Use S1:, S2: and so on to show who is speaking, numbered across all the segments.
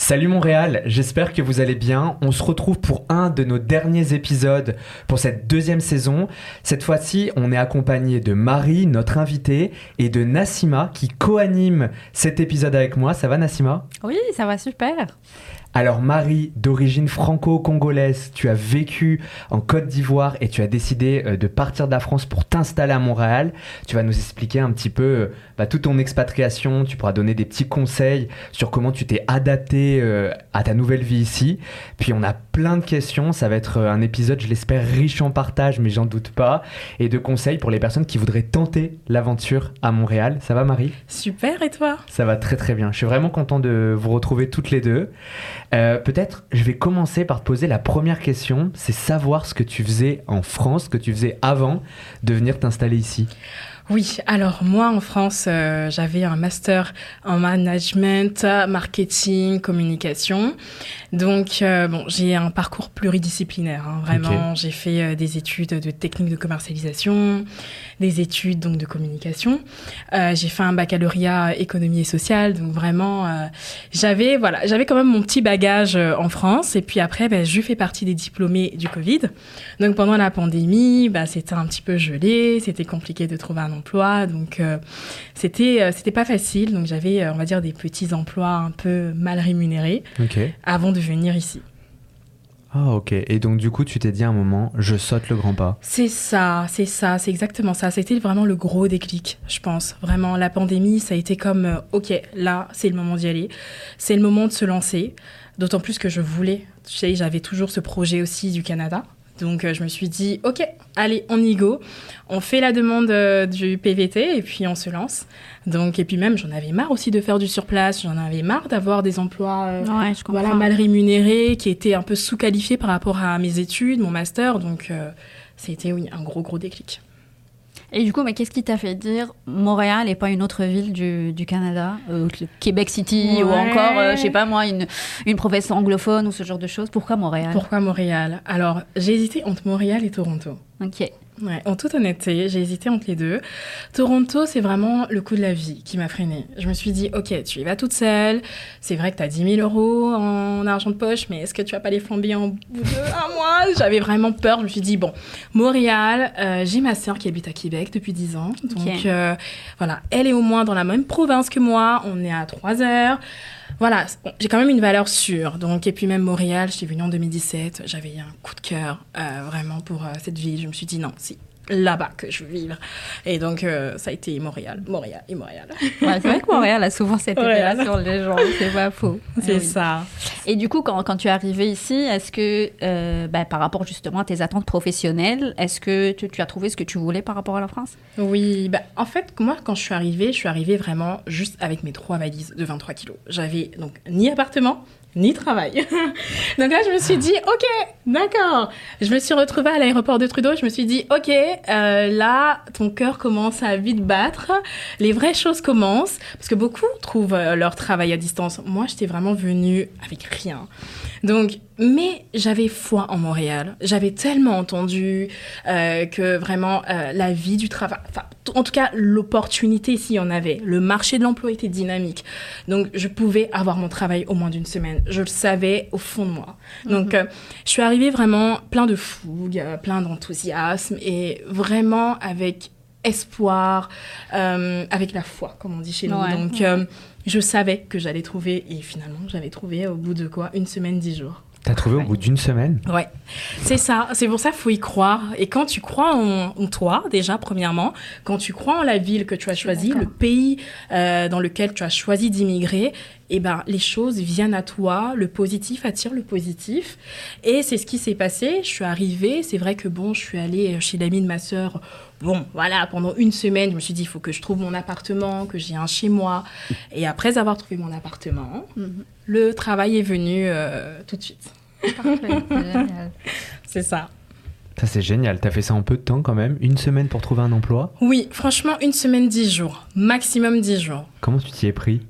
S1: Salut Montréal, j'espère que vous allez bien. On se retrouve pour un de nos derniers épisodes pour cette deuxième saison. Cette fois-ci, on est accompagné de Marie, notre invitée, et de Nassima qui co-anime cet épisode avec moi. Ça va Nassima?
S2: Oui, ça va super.
S1: Alors Marie, d'origine franco-congolaise, tu as vécu en Côte d'Ivoire et tu as décidé euh, de partir de la France pour t'installer à Montréal. Tu vas nous expliquer un petit peu euh, bah, toute ton expatriation, tu pourras donner des petits conseils sur comment tu t'es adapté euh, à ta nouvelle vie ici. Puis on a plein de questions, ça va être un épisode, je l'espère, riche en partage, mais j'en doute pas, et de conseils pour les personnes qui voudraient tenter l'aventure à Montréal. Ça va Marie?
S2: Super, et toi?
S1: Ça va très très bien. Je suis vraiment content de vous retrouver toutes les deux. Euh, peut-être, je vais commencer par te poser la première question, c'est savoir ce que tu faisais en France, ce que tu faisais avant de venir t'installer ici.
S2: Oui, alors moi en France, euh, j'avais un master en management, marketing, communication. Donc euh, bon, j'ai un parcours pluridisciplinaire. Hein, vraiment, j'ai fait euh, des études de technique de commercialisation, des études donc de communication. j'ai fait un baccalauréat économie et sociale. Donc vraiment, j'avais voilà, j'avais quand même mon petit bagage en France. Et puis après, ben, je fais partie des diplômés du Covid. Donc pendant la pandémie, ben, c'était un petit peu gelé, c'était compliqué de trouver un emploi. Donc, euh, c'était, euh, c'était pas facile. Donc, j'avais, euh, on va dire, des petits emplois un peu mal rémunérés avant de venir ici.
S1: Ah, ok. Et donc, du coup, tu t'es dit à un moment, je saute le grand pas.
S2: C'est ça, c'est ça, c'est exactement ça. C'était vraiment le gros déclic, je pense. Vraiment, la pandémie, ça a été comme, ok, là, c'est le moment d'y aller. C'est le moment de se lancer. D'autant plus que je voulais. Tu sais, j'avais toujours ce projet aussi du Canada. Donc euh, je me suis dit, ok, allez, on y go. On fait la demande euh, du PVT et puis on se lance. Donc et puis même j'en avais marre aussi de faire du surplace. J'en avais marre d'avoir des emplois euh, voilà mal rémunérés, qui étaient un peu sous-qualifiés par rapport à mes études, mon master. Donc c'était oui un gros gros déclic.
S3: Et du coup, mais qu'est-ce qui t'a fait dire Montréal et pas une autre ville du, du Canada euh, Québec City ou encore, euh, je sais pas moi, une, une province anglophone ou ce genre de choses Pourquoi Montréal?
S2: Pourquoi Montréal? Alors, j'ai hésité entre Montréal et Toronto.
S3: Ok.
S2: Ouais, en toute honnêteté, j'ai hésité entre les deux. Toronto, c'est vraiment le coup de la vie qui m'a freinée. Je me suis dit, ok, tu y vas toute seule. C'est vrai que tu as 10 000 euros en argent de poche, mais est-ce que tu vas pas les flamber en bout de un mois? J'avais vraiment peur. Je me suis dit, bon, Montréal, euh, j'ai ma sœur qui habite à Québec depuis 10 ans. Donc euh, voilà, elle est au moins dans la même province que moi. On est à 3 heures voilà, j'ai quand même une valeur sûre. Donc, et puis même Montréal, j'étais venue en 2017, j'avais un coup de cœur euh, vraiment pour euh, cette ville. Je me suis dit non, si là-bas que je veux vivre. Et donc, euh, ça a été Montréal, Montréal et Montréal.
S3: c'est vrai que Montréal a souvent cette effet sur les gens, c'est pas faux.
S2: C'est eh ça.
S3: Et du coup, quand, quand, tu es arrivé ici, est-ce que, euh, bah, par rapport justement à tes attentes professionnelles, est-ce que tu, tu, as trouvé ce que tu voulais par rapport à la France?
S2: Oui, bah, en fait, moi, quand je suis arrivée, je suis arrivée vraiment juste avec mes trois valises de 23 kilos. J'avais donc ni appartement, ni travail. Donc là, je me suis dit, ok, d'accord. Je me suis retrouvée à l'aéroport de Trudeau. Je me suis dit, ok, euh, là, ton cœur commence à vite battre. Les vraies choses commencent. Parce que beaucoup trouvent euh, leur travail à distance. Moi, j'étais vraiment venue avec rien. Donc, mais j'avais foi en Montréal. J'avais tellement entendu euh, que vraiment euh, la vie du travail, enfin, en tout cas l'opportunité s'il y en avait, le marché de l'emploi était dynamique. Donc, je pouvais avoir mon travail au moins d'une semaine. Je le savais au fond de moi. Donc, mhm. euh, je suis arrivée vraiment plein de fougue, plein d'enthousiasme et vraiment avec espoir, avec la foi, comme on dit chez nous. Donc, je savais que j'allais trouver, et finalement, j'avais trouvé au bout de quoi? Une semaine, dix jours.
S1: T'as trouvé au bout d'une semaine?
S2: Ouais, c'est ça. C'est pour ça qu'il faut y croire. Et quand tu crois en, toi, déjà, premièrement, quand tu crois en la ville que tu as choisie, le pays euh, dans lequel tu as choisi d'immigrer, eh ben, les choses viennent à toi, le positif attire le positif. Et c'est ce qui s'est passé. Je suis arrivée, c'est vrai que bon, je suis allée chez l'ami de ma sœur bon, voilà, pendant une semaine, je me suis dit, il faut que je trouve mon appartement, que j'ai un chez moi. Et après avoir trouvé mon appartement, mhm. le travail est venu euh, tout de suite. c'est ça.
S1: Ça, c'est génial. T'as fait ça en peu de temps quand même? Une semaine pour trouver un emploi?
S2: Oui, franchement, une semaine, dix jours. Maximum dix jours.
S1: Comment tu t'y es pris?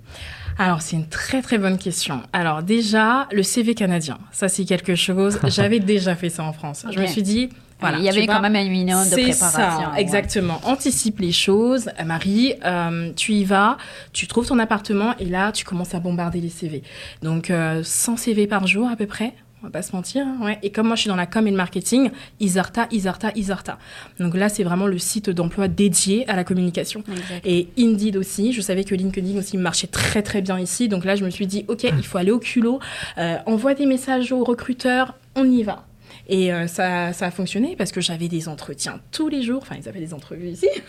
S2: Alors, c'est une très très bonne question. Alors déjà, le CV canadien, ça c'est quelque chose, j'avais déjà fait ça en France. Je me suis dit, Voilà,
S3: il y avait quand même un minimum de
S2: C'est
S3: préparation.
S2: ça,
S3: ouais.
S2: exactement. Anticipe les choses. Euh, Marie, euh, tu y vas, tu trouves ton appartement et là, tu commences à bombarder les CV. Donc, euh, 100 CV par jour à peu près? On va pas se mentir. hein, Ouais. Et comme moi, je suis dans la com et le marketing, Isarta, Isarta, Isarta. Donc là, c'est vraiment le site d'emploi dédié à la communication.
S3: Exact.
S2: Et Indeed aussi. Je savais que LinkedIn aussi marchait très très bien ici. Donc là, je me suis dit, OK, il faut aller au culot. Euh, envoie des messages aux recruteurs. On y va. Et euh, ça, ça a fonctionné parce que j'avais des entretiens tous les jours. Enfin, ils avaient des entrevues ici.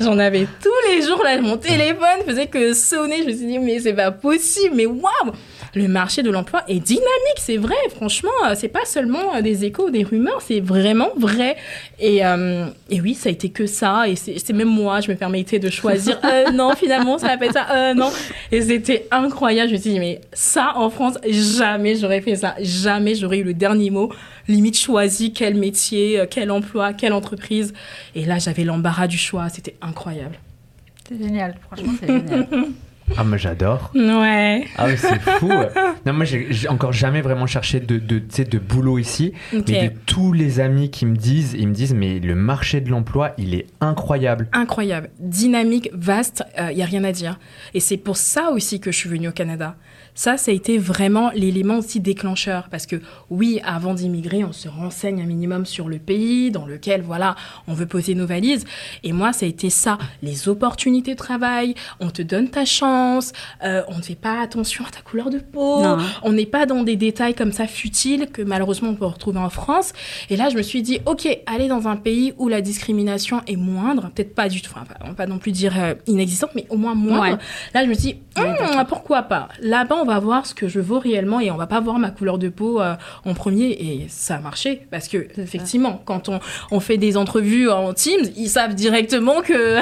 S2: J'en avais tous les jours. Là, mon téléphone faisait que sonner. Je me suis dit, mais c'est pas possible. Mais waouh Le marché de l'emploi est dynamique, c'est vrai. Franchement, euh, c'est pas seulement euh, des échos, des rumeurs, c'est vraiment vrai. Et, euh, et oui, ça a été que ça. Et c'est même moi, je me permettais de choisir. Euh, non, finalement, ça va pas être ça. Euh, non. Et c'était incroyable. Je me suis dit, mais ça, en France, jamais j'aurais fait ça. Jamais j'aurais eu le dernier mot. Limite choisi quel métier, quel emploi, quelle entreprise. Et là, j'avais l'embarras du choix. C'était incroyable.
S3: C'est génial, franchement, c'est génial.
S1: Ah, moi j'adore.
S2: Ouais.
S1: Ah oui, c'est fou. non, moi j'ai encore jamais vraiment cherché de, de, de boulot ici. Mais de tous les amis qui me disent, ils me disent, mais le marché de l'emploi, il est incroyable.
S2: Incroyable, dynamique, vaste, il y a rien à dire. Et c'est pour ça aussi que je suis venue au Canada. Ça, ça a été vraiment l'élément aussi déclencheur. Parce que oui, avant d'immigrer, on se renseigne un minimum sur le pays dans lequel, voilà, on veut poser nos valises. Et moi, ça a été ça. Les opportunités de travail, on te donne ta chance, euh, on ne fait pas attention à ta couleur de peau,
S3: Non.
S2: on n'est pas dans des détails comme ça futiles que malheureusement on peut retrouver en France. Et là, je me suis dit, ok, aller dans un pays où la discrimination est moindre, peut-être pas du tout, enfin, on va pas non plus dire euh, inexistante, mais au moins moindre.
S3: Ouais.
S2: Là, je me suis dit, Hum,
S3: d'accord.
S2: pourquoi pas? Là-bas, on va voir ce que je vaux réellement et on va pas voir ma couleur de peau euh, en premier. Et ça a marché parce que
S3: ça.
S2: effectivement, quand on, on fait des entrevues en Teams, ils savent directement que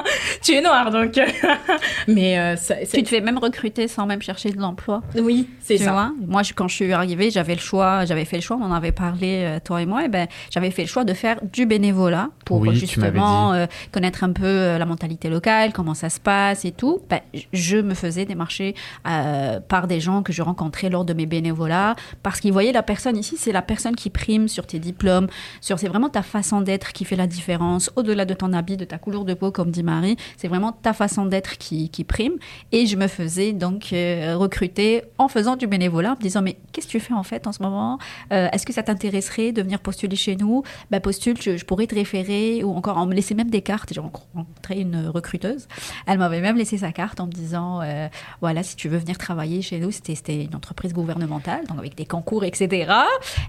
S2: tu es noir. Donc, mais euh, ça-
S3: tu te fais même recruter sans même chercher de l'emploi.
S2: oui, c'est ça.
S3: vois Moi, je- quand je suis arrivée, j'avais le choix, j'avais fait le choix, on en avait parlé, euh, toi et moi, et ben, j'avais fait le choix de faire du bénévolat pour
S1: Oui,
S3: justement euh, connaître un peu la mentalité locale, comment ça se passe et tout. Ben, je me faisais démarcher euh, par des gens que je rencontrais lors de mes bénévolats, parce qu'ils voyaient la personne ici, c'est la personne qui prime sur tes diplômes, sur c'est vraiment ta façon d'être qui fait la différence, au-delà de ton habit, de ta couleur de peau, comme dit Marie, c'est vraiment ta façon d'être qui, prime. Et je me faisais donc euh, recruter en faisant du bénévolat, en me disant mais qu'est-ce que tu fais en fait en ce moment? Euh, Est-ce que ça t'intéresserait de venir postuler chez nous? Bah, Postule, je, je pourrais te référer ou encore on me laissait même des cartes. J'ai rencontré une recruteuse, elle m'avait même laissé sa carte en me disant euh, voilà si tu veux venir travailler chez nous, c'était une entreprise gouvernementale donc avec des concours etc.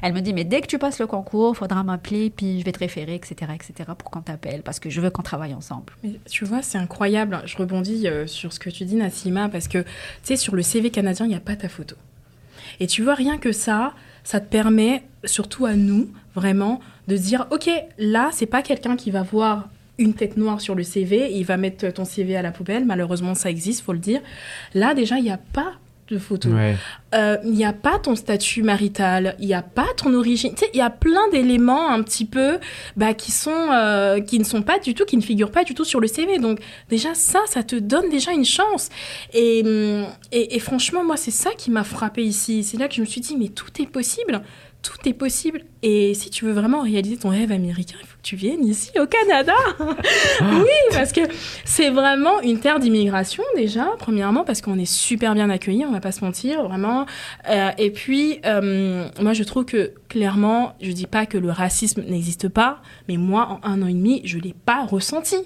S3: Elle me dit mais dès que tu passes le concours, faudra m'appeler puis je vais te référer etc etc pour qu'on t'appelle parce que je veux qu'on travaille ensemble.
S2: Mais tu vois, c'est incroyable. Je rebondis euh, sur ce que tu dis, Nassima, parce que, tu sais, sur le CV canadien, il n'y a pas ta photo. Et tu vois, rien que ça, ça te permet, surtout à nous, vraiment, de dire, OK, là, c'est pas quelqu'un qui va voir une tête noire sur le CV, et il va mettre ton CV à la poubelle. Malheureusement, ça existe, faut le dire. Là, déjà, il n'y a pas de photo.
S1: Ouais.
S2: Euh, il n'y a pas ton statut marital, il n'y a pas ton origine. Tu sais, il y a plein d'éléments un petit peu bah, qui, sont, euh, qui ne sont pas du tout, qui ne figurent pas du tout sur le CV. Donc déjà, ça, ça te donne déjà une chance. Et, hum, et, et franchement, moi, c'est ça qui m'a frappé ici. C'est là que je me suis dit, mais tout est possible. Tout est possible. Et si tu veux vraiment réaliser ton rêve américain, il faut que tu viennes ici au Canada. oui, parce que c'est vraiment une terre d'immigration déjà, premièrement, parce qu'on est super bien accueillis, on va pas se mentir, vraiment. Euh, et puis, euh, moi, je trouve que clairement, je dis pas que le racisme n'existe pas, mais moi, en un an et demi, je l'ai pas ressenti.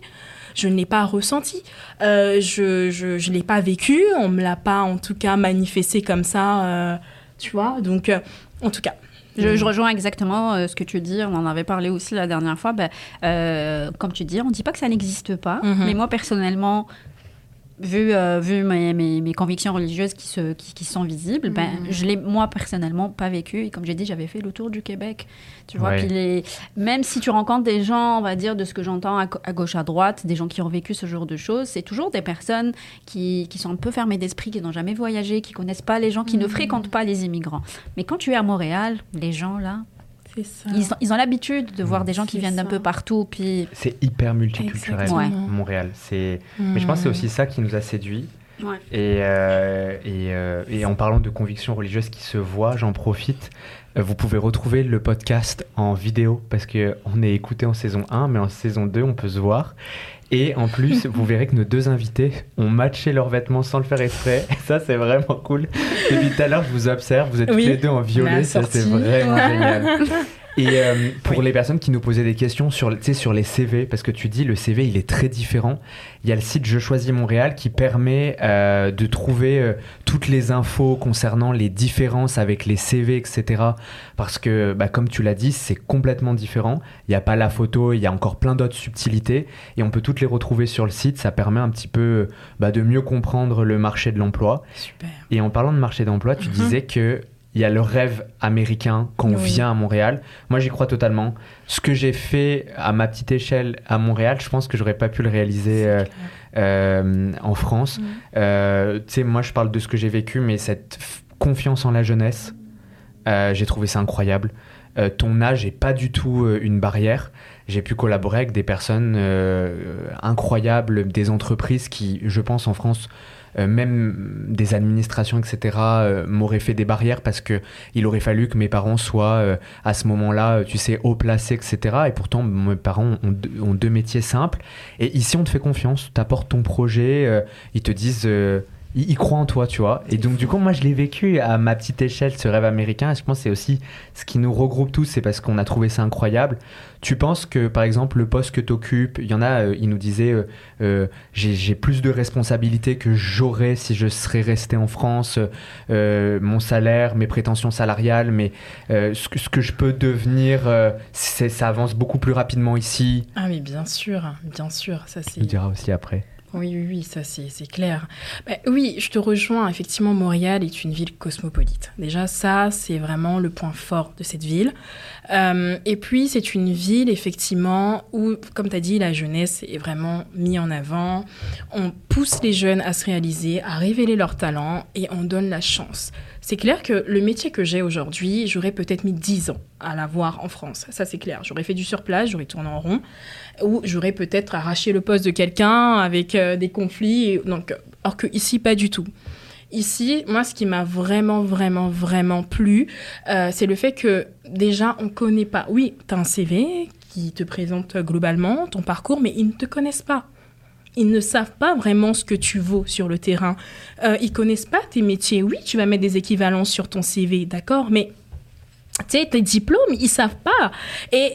S2: Je ne l'ai pas ressenti. Euh, je je, je l'ai pas vécu. On me l'a pas, en tout cas, manifesté comme ça. euh, tu vois Donc, euh, en tout cas.
S3: Je, je rejoins exactement euh, ce que tu dis. On en avait parlé aussi la dernière fois. Ben, euh, comme tu dis, on ne dit pas que ça n'existe pas.
S2: Mhm.
S3: Mais moi, personnellement, vu, euh, vu mes, mes, mes convictions religieuses qui, se, qui, qui sont visibles, ben,
S2: Mhm.
S3: je l'ai, moi, personnellement, pas vécu. Et comme j'ai dit, j'avais fait le tour du Québec. Tu vois,
S1: Ouais.
S3: puis les... même si tu rencontres des gens, on va dire, de ce que j'entends à, à gauche, à droite, des gens qui ont vécu ce genre de choses, c'est toujours des personnes qui, qui sont un peu fermées d'esprit, qui n'ont jamais voyagé, qui connaissent pas les gens, qui ne
S2: Mhm.
S3: fréquentent pas les immigrants. Mais quand tu es à Montréal, les gens là,
S2: ça.
S3: ils, ont- ils ont l'habitude de voir des gens qui viennent d'un peu partout. Puis
S1: C'est hyper multiculturel.
S3: Ouais.
S1: Montréal. C'est... Mais je pense que c'est
S2: Hmm.
S1: aussi ça qui nous a séduits.
S3: Ouais.
S1: Et, euh, et, euh, et en parlant de convictions religieuses qui se voient, j'en profite. Euh, Vous pouvez retrouver le podcast en vidéo parce que on est écouté en saison 1, mais en saison 2, on peut se voir. Et en plus, vous verrez que nos deux invités ont matché leurs vêtements sans le faire exprès. Et ça, c'est vraiment cool. Depuis tout à l'heure, je vous observe, vous êtes
S2: Oui,
S1: tous les deux en violet. Ça, c'est vraiment génial. Et euh, pour
S2: Oui.
S1: les personnes qui nous posaient des questions sur, tu sais, sur les CV, parce que tu dis le CV il est très différent, il y a le site Je choisis Montréal qui permet euh, de trouver euh, toutes les infos concernant les différences avec les CV, etc. Parce que, bah, comme tu l'as dit, c'est complètement différent. Il n'y a pas la photo, il y a encore plein d'autres subtilités et on peut toutes les retrouver sur le site. Ça permet un petit peu bah, de mieux comprendre le marché de l'emploi.
S2: Super.
S1: Et en parlant de marché d'emploi, tu
S2: Mhm.
S1: disais que il y a le rêve américain quand on
S2: Oui.
S1: vient à Montréal. Moi, j'y crois totalement. Ce que j'ai fait à ma petite échelle à Montréal, je pense que j'aurais pas pu le réaliser euh, euh, en France.
S2: Mhm.
S1: Euh, tu sais, moi, je parle de ce que j'ai vécu, mais cette confiance en la jeunesse, j'ai trouvé ça incroyable. Ton âge est pas du tout une barrière. J'ai pu collaborer avec des personnes incroyables, des entreprises qui, je pense, en France, même des administrations, etc., euh, m'auraient fait des barrières parce que il aurait fallu que mes parents soient euh, à ce moment-là, euh, tu sais, haut placés, etc. Et pourtant, mes parents ont, deux- ont deux métiers simples. Et ici, on te fait confiance, tu apportes ton projet, euh, ils te disent. Ils croient en toi, tu vois. Et donc, du coup, moi, je l'ai vécu à ma petite échelle, ce rêve américain. Et je pense que c'est aussi ce qui nous regroupe tous, c'est parce qu'on a trouvé ça incroyable. Tu penses que, par exemple, le poste que tu occupes, il y en a, euh, ils nous disaient, euh, euh, j'ai plus de responsabilités que j'aurais si je serais resté en France, euh, mon salaire, mes prétentions salariales, mais ce, que, ce que je peux devenir, ça avance beaucoup plus rapidement ici.
S2: Ah mais bien sûr, bien sûr, ça c'est...
S1: le diras aussi après.
S2: Oui, oui, oui, ça c'est clair. Bah, oui, je te rejoins. Effectivement, Montréal est une ville cosmopolite. Déjà, ça, c'est vraiment le point fort de cette ville. Euh, et puis, c'est une ville, effectivement, où, comme tu as dit, la jeunesse est vraiment mise en avant. On pousse les jeunes à se réaliser, à révéler leurs talents et on donne la chance. C'est clair que le métier que j'ai aujourd'hui, j'aurais peut-être mis 10 ans à l'avoir en France. Ça, c'est clair. J'aurais fait du surplace, j'aurais tourné en rond, ou j'aurais peut-être arraché le poste de quelqu'un avec euh, des conflits. donc, euh, or que ici, pas du tout. Ici, moi, ce qui m'a vraiment, vraiment, vraiment plu, euh, c'est le fait que déjà, on connaît pas. Oui, tu as un CV qui te présente globalement ton parcours, mais ils ne te connaissent pas. Ils ne savent pas vraiment ce que tu vaux sur le terrain. Euh, ils connaissent pas tes métiers. Oui, tu vas mettre des équivalences sur ton CV, d'accord, mais tes diplômes, ils savent pas. Et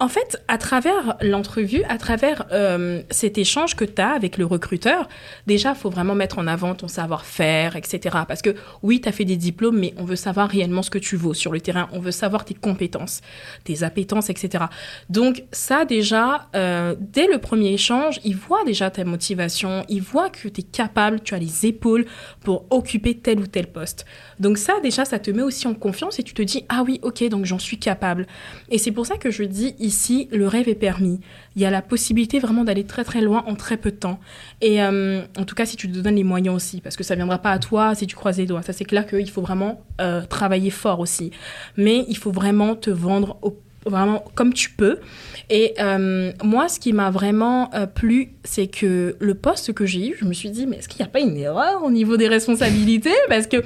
S2: en fait, à travers l'entrevue, à travers euh, cet échange que tu as avec le recruteur, déjà, il faut vraiment mettre en avant ton savoir-faire, etc. Parce que oui, tu as fait des diplômes, mais on veut savoir réellement ce que tu vaux sur le terrain. On veut savoir tes compétences, tes appétences, etc. Donc ça, déjà, euh, dès le premier échange, ils voient déjà ta motivation, ils voient que tu es capable, tu as les épaules pour occuper tel ou tel poste. Donc ça, déjà, ça te met aussi en confiance et tu te dis, ah oui, ok, donc j'en suis capable. Et c'est pour ça que je dis ici, le rêve est permis. Il y a la possibilité vraiment d'aller très très loin en très peu de temps. Et euh, en tout cas, si tu te donnes les moyens aussi, parce que ça viendra pas à toi si tu croises les doigts. Ça, c'est clair qu'il faut vraiment euh, travailler fort aussi. Mais il faut vraiment te vendre au- vraiment comme tu peux. Et euh, moi, ce qui m'a vraiment euh, plu, c'est que le poste que j'ai eu, je me suis dit, mais est-ce qu'il n'y a pas une erreur au niveau des responsabilités? Parce que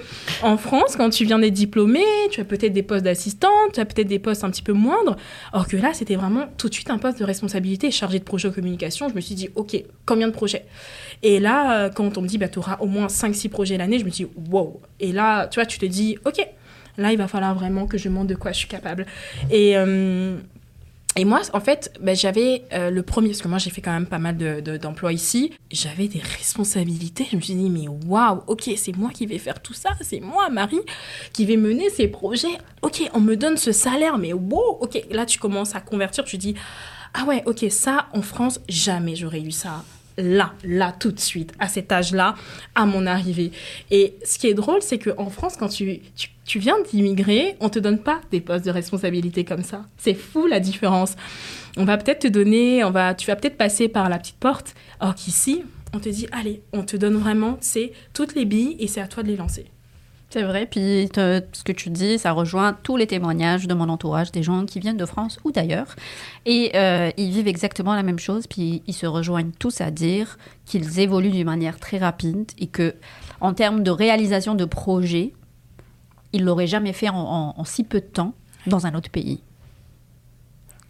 S2: en France, quand tu viens d'être diplômé, tu as peut-être des postes d'assistante, tu as peut-être des postes un petit peu moindres. Or que là, c'était vraiment tout de suite un poste de responsabilité chargé de projet de communication. Je me suis dit, OK, combien de projets? Et là, euh, quand on me dit, bah, tu auras au moins 5-6 projets l'année, je me dis, wow. Et là, tu vois, tu te dis, OK, là, il va falloir vraiment que je montre de quoi je suis capable. Et. euh, et moi, en fait, ben, j'avais euh, le premier, parce que moi j'ai fait quand même pas mal de- de- d'emplois ici, j'avais des responsabilités. Je me suis dit, mais waouh, ok, c'est moi qui vais faire tout ça, c'est moi, Marie, qui vais mener ces projets. Ok, on me donne ce salaire, mais wow, ok, là tu commences à convertir, tu dis, ah ouais, ok, ça en France, jamais j'aurais eu ça. Là, là, tout de suite, à cet âge-là, à mon arrivée. Et ce qui est drôle, c'est qu'en France, quand tu, tu, viens d'immigrer, on te donne pas des postes de responsabilité comme ça. C'est fou la différence. On va peut-être te donner, on va, tu vas peut-être passer par la petite porte, or qu'ici, on te dit, allez, on te donne vraiment, c'est toutes les billes et c'est à toi de les lancer.
S3: C'est vrai, puis te- ce que tu dis, ça rejoint tous les témoignages de mon entourage, des gens qui viennent de France ou d'ailleurs. Et euh, ils vivent exactement la même chose, puis ils se rejoignent tous à dire qu'ils évoluent d'une manière très rapide et que, en termes de réalisation de projets, ils l'auraient jamais fait en, en- en si peu de temps dans un autre pays.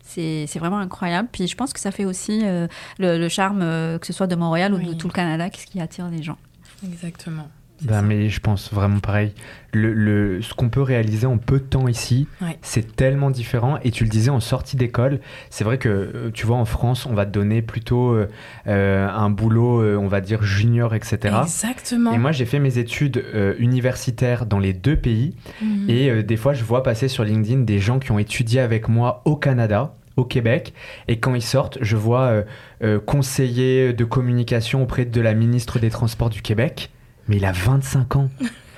S3: C'est vraiment incroyable. Puis je pense que ça fait aussi euh, le, le charme, euh, que ce soit de Montréal ou de tout le Canada, qu'est-ce qui attire les gens.
S2: Exactement.
S1: Ben, mais je pense vraiment pareil. Le, le- ce qu'on peut réaliser en peu de temps ici,
S2: Ouais.
S1: c'est tellement différent. Et tu le disais en sortie d'école, c'est vrai que euh, tu vois en France, on va te donner plutôt euh, euh, un boulot, euh, on va dire junior, etc.
S2: Exactement.
S1: Et moi, j'ai fait mes études euh, universitaires dans les deux pays.
S2: Mhm.
S1: Et des fois, je vois passer sur LinkedIn des gens qui ont étudié avec moi au Canada, au Québec. Et quand ils sortent, je vois euh, euh, conseiller de communication auprès de la ministre des Transports du Québec. Mais il a 25 ans.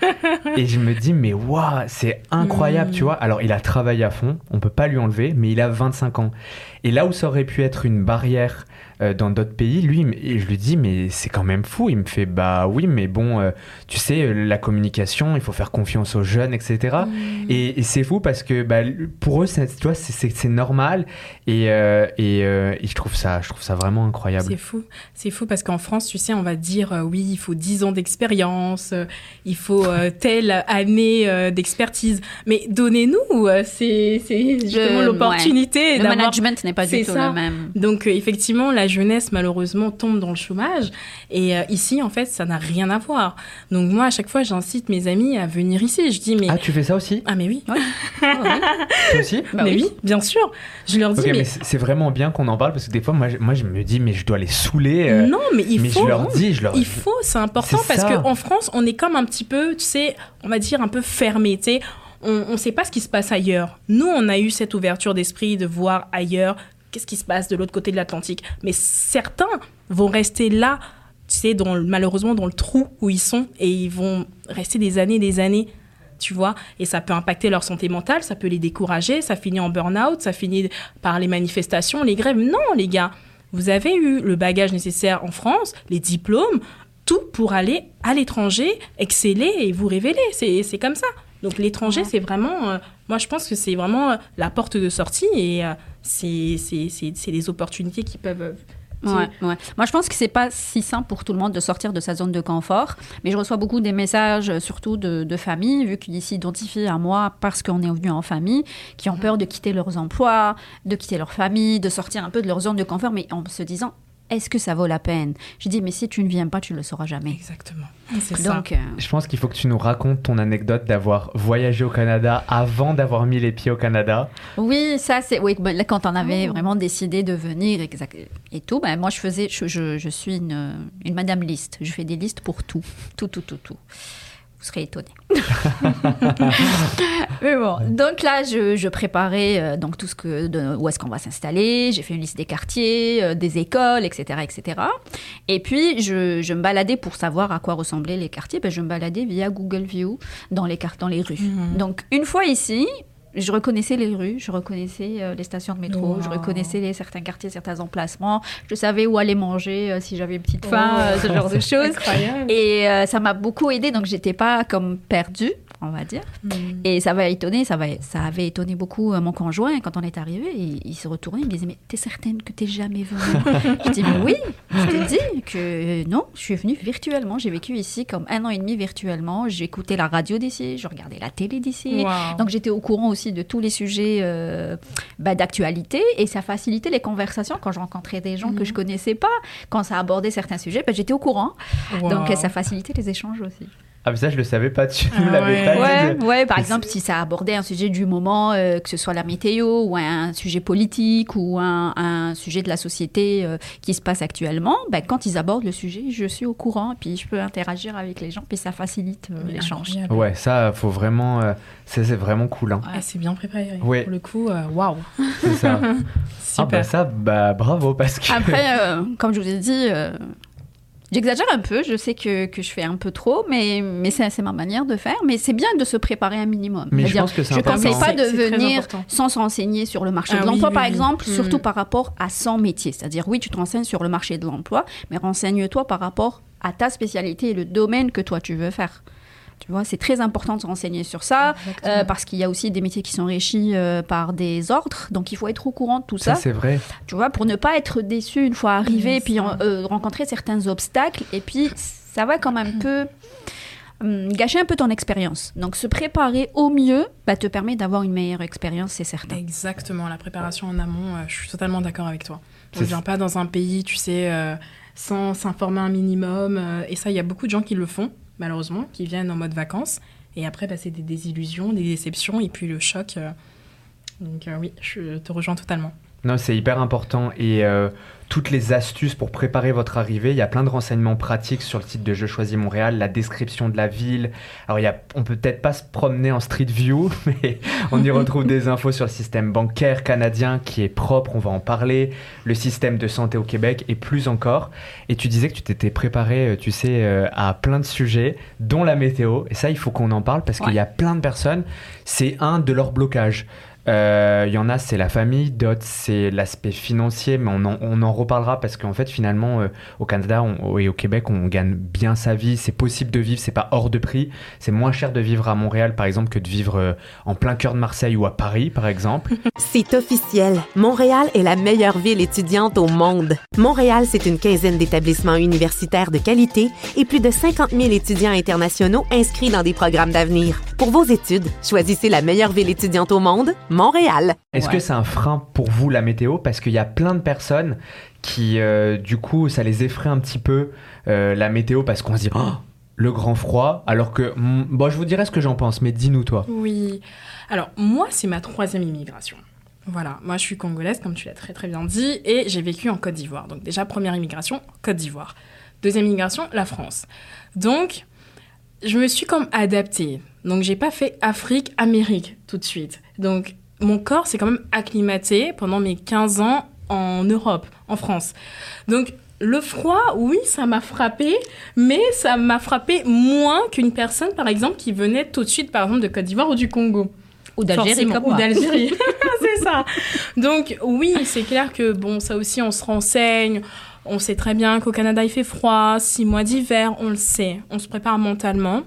S1: et je me dis, mais waouh, c'est incroyable,
S2: Mm.
S1: tu vois. Alors, il a travaillé à fond, on peut pas lui enlever, mais il a 25 ans. Et là où ça aurait pu être une barrière euh, dans d'autres pays, lui, et je lui dis, mais c'est quand même fou. Il me fait, bah oui, mais bon, euh, tu sais, euh, la communication, il faut faire confiance aux jeunes, etc.
S2: Mhm.
S1: Et, et c'est fou parce que bah, pour eux, c'est- tu vois, c'est- c'est c'est normal. Et, euh, et, euh, et je, trouve ça, je trouve ça vraiment incroyable.
S2: C'est fou. C'est fou parce qu'en France, tu sais, on va dire euh, oui, il faut 10 ans d'expérience, euh, il faut euh, telle année euh, d'expertise. Mais donnez-nous, euh, c'est c'est justement
S3: ouais.
S2: l'opportunité
S3: Le
S2: d'avoir
S3: management n'est pas
S2: c'est
S3: du tout
S2: ça.
S3: le même.
S2: Donc euh, effectivement, la jeunesse malheureusement tombe dans le chômage et euh, ici en fait, ça n'a rien à voir. Donc moi à chaque fois, j'incite mes amis à venir ici. Je dis mais
S1: Ah, tu fais ça aussi?
S2: Ah mais oui,
S3: oui.
S1: Toi aussi?
S3: Bah
S2: mais
S3: oui.
S2: oui. bien sûr. Je leur dis
S1: Ok, mais
S2: mais,
S1: c'est vraiment bien qu'on en parle parce que des fois, moi, je- moi, je me dis, mais je dois les saouler. euh,
S2: non, mais il
S1: mais
S2: faut
S1: je leur dis, je leur
S2: Il faut, c'est important parce qu'en France, on est comme un petit peu, tu sais, on va dire un peu fermé, tu sais. On ne sait pas ce qui se passe ailleurs. Nous, on a eu cette ouverture d'esprit de voir ailleurs qu'est-ce qui se passe de l'autre côté de l'Atlantique. Mais certains vont rester là, tu sais, malheureusement dans le trou où ils sont et ils vont rester des années, des années. Tu vois, et ça peut impacter leur santé mentale, ça peut les décourager, ça finit en burn-out, ça finit par les manifestations, les grèves. Non, les gars, vous avez eu le bagage nécessaire en France, les diplômes, tout pour aller à l'étranger, exceller et vous révéler. C'est comme ça. Donc l'étranger,
S3: Ouais.
S2: c'est vraiment, euh, moi je pense que c'est vraiment euh, la porte de sortie et euh, c'est des opportunités qui peuvent...
S3: Ouais, ouais. Moi, je pense que c'est pas si simple pour tout le monde de sortir de sa zone de confort, mais je reçois beaucoup des messages, surtout de, de familles, vu qu'ils s'identifient à moi parce qu'on est venu en famille, qui ont peur de quitter leurs emplois, de quitter leur famille, de sortir un peu de leur zone de confort, mais en se disant, est-ce que ça vaut la peine? Je dis, mais si tu ne viens pas, tu le sauras jamais.
S2: Exactement. C'est ça.
S3: Donc, euh,
S1: Je pense qu'il faut que tu nous racontes ton anecdote d'avoir voyagé au Canada avant d'avoir mis les pieds au Canada.
S3: Oui, ça c'est oui. ben, Là, quand on avait
S2: Oh.
S3: vraiment décidé de venir exact- et tout, ben, moi je faisais, je, je, je suis une, une Madame Liste. Je fais des listes pour tout, tout, tout, tout, tout. Vous serez étonnés. Mais bon, donc là, je, je préparais euh, donc tout ce que, de, où est-ce qu'on va s'installer. J'ai fait une liste des quartiers, euh, des écoles, etc., etc. Et puis je, je me baladais pour savoir à quoi ressemblaient les quartiers. Ben, je me baladais via Google View dans les cartes, dans les rues.
S2: Mhm.
S3: Donc une fois ici, je reconnaissais les rues, je reconnaissais euh, les stations de métro, je reconnaissais les, certains quartiers, certains emplacements. Je savais où aller manger euh, si j'avais une petite faim,
S2: Oh.
S3: euh, ce genre de choses.
S2: Incroyable.
S3: Et ça m'a beaucoup aidé, donc j'étais pas comme perdue, on va dire.
S2: Mhm.
S3: Et ça m'a étonné, ça, va, ça avait étonné beaucoup euh, mon conjoint quand on est arrivé. Il, il se retournait, il me disait Mais t'es certaine que t'es jamais venue? Je dis Mais oui, je te dis que euh, non, je suis venue virtuellement. J'ai vécu ici comme un an et demi virtuellement. J'écoutais la radio d'ici, je regardais la télé d'ici.
S2: Wow.
S3: Donc j'étais au courant aussi de tous les sujets euh, bah, d'actualité et ça facilitait les conversations quand je rencontrais des gens que
S2: Mhm.
S3: je connaissais pas. Quand ça abordait certains sujets, bah, j'étais au courant.
S2: Wow.
S3: Donc ça facilitait les échanges aussi.
S1: Ah, mais ça, je le savais pas, tu
S2: Ah
S1: l'avais
S2: ouais.
S1: pas dit.
S3: Ouais,
S1: de-
S3: ouais, par
S1: Mais
S3: exemple, si ça abordait un sujet du moment, euh, que ce soit la météo ou un sujet politique ou un, un sujet de la société euh, qui se passe actuellement, ben, quand ils abordent le sujet, je suis au courant et puis je peux interagir avec les gens puis ça facilite euh, l'échange.
S1: Ouais, ça, faut vraiment. euh, c'est vraiment cool. Hein.
S2: Ah, c'est bien préparé.
S1: Ouais.
S2: Pour le coup, waouh.
S1: C'est ça. ah,
S2: Super.
S1: bah ça, bah bravo, parce que.
S3: Après, euh, comme je vous ai dit, euh, j'exagère un peu, je sais que, que je fais un peu trop, mais, mais c'est c'est ma manière de faire. Mais c'est bien de se préparer un minimum.
S1: Mais je pense que
S3: Je ne conseille pas de venir sans se renseigner sur le marché
S2: Ah
S3: de l'emploi,
S2: oui,
S3: par
S2: oui.
S3: exemple,
S2: Mm.
S3: surtout par rapport à son métier. C'est-à-dire, oui, tu te renseignes sur le marché de l'emploi, mais renseigne-toi par rapport à ta spécialité et le domaine que toi tu veux faire. Tu vois, c'est très important de se renseigner sur ça, euh, parce qu'il y a aussi des métiers qui sont régis euh, par des ordres, donc il faut être au courant de tout
S1: Ça,
S3: ça,
S1: c'est vrai.
S3: tu vois, pour ne pas être déçu une fois arrivé,
S2: Oui,
S3: et puis euh, rencontrer certains obstacles, et puis ça va quand même un peu hum, gâcher un peu ton expérience. Donc se préparer au mieux bah, te permet d'avoir une meilleure expérience, c'est certain.
S2: Exactement, la préparation en amont, euh, je suis totalement d'accord avec toi. On ne vient pas dans un pays, tu sais, euh, sans s'informer un minimum. euh, et ça, il y a beaucoup de gens qui le font, malheureusement, qui viennent en mode vacances. Et après, bah, c'est des désillusions, des déceptions, et puis le choc. euh. Donc euh, oui, je te rejoins totalement.
S1: Non, c'est hyper important. Et euh, toutes les astuces pour préparer votre arrivée, il y a plein de renseignements pratiques sur le site de Je choisis Montréal, la description de la ville. Alors, il y a, on peut peut-être pas se promener en Street View, mais on y retrouve des infos sur le système bancaire canadien qui est propre, on va en parler, le système de santé au Québec et plus encore. Et tu disais que tu t'étais préparé, euh, tu sais, euh, à plein de sujets, dont la météo. Et ça, il faut qu'on en parle parce qu'il y a plein de personnes, c'est un de leurs blocages. Euh, Il y en a, c'est la famille, d'autres, c'est l'aspect financier, mais on en, reparlera parce qu'en fait, finalement, euh, au Canada on- et au Québec, on gagne bien sa vie, c'est possible de vivre, c'est pas hors de prix, c'est moins cher de vivre à Montréal, par exemple, que de vivre euh, en plein cœur de Marseille ou à Paris, par exemple.
S4: C'est officiel. Montréal est la meilleure ville étudiante au monde. Montréal, c'est une quinzaine d'établissements universitaires de qualité et plus de 50 000 étudiants internationaux inscrits dans des programmes d'avenir. Pour vos études, choisissez la meilleure ville étudiante au monde, Montréal.
S1: Est-ce
S3: Ouais.
S1: que c'est un frein pour vous, la météo? Parce qu'il y a plein de personnes qui, euh, du coup, ça les effraie un petit peu, euh, la météo, parce qu'on se dit, Oh, le grand froid, alors que, mm, bon, je vous dirai ce que j'en pense, mais dis-nous, toi.
S2: Oui. Alors, moi, c'est ma troisième immigration. Voilà, moi je suis congolaise, comme tu l'as très très bien dit, et j'ai vécu en Côte d'Ivoire. Donc déjà, première immigration, Côte d'Ivoire. Deuxième immigration, la France. Donc, je me suis comme adaptée. Donc, j'ai pas fait Afrique, Amérique tout de suite. Donc, mon corps s'est quand même acclimaté pendant mes 15 ans en Europe, en France. Donc, le froid, oui, ça m'a frappé, mais ça m'a frappé moins qu'une personne, par exemple, qui venait tout de suite, par exemple, de Côte d'Ivoire ou du Congo.
S3: Ou d'Algérie comme
S2: ou d'Algérie. c'est ça. Donc, oui, c'est clair que, bon, ça aussi, on se renseigne. On sait très bien qu'au Canada, il fait froid, six mois d'hiver, on le sait. On se prépare mentalement.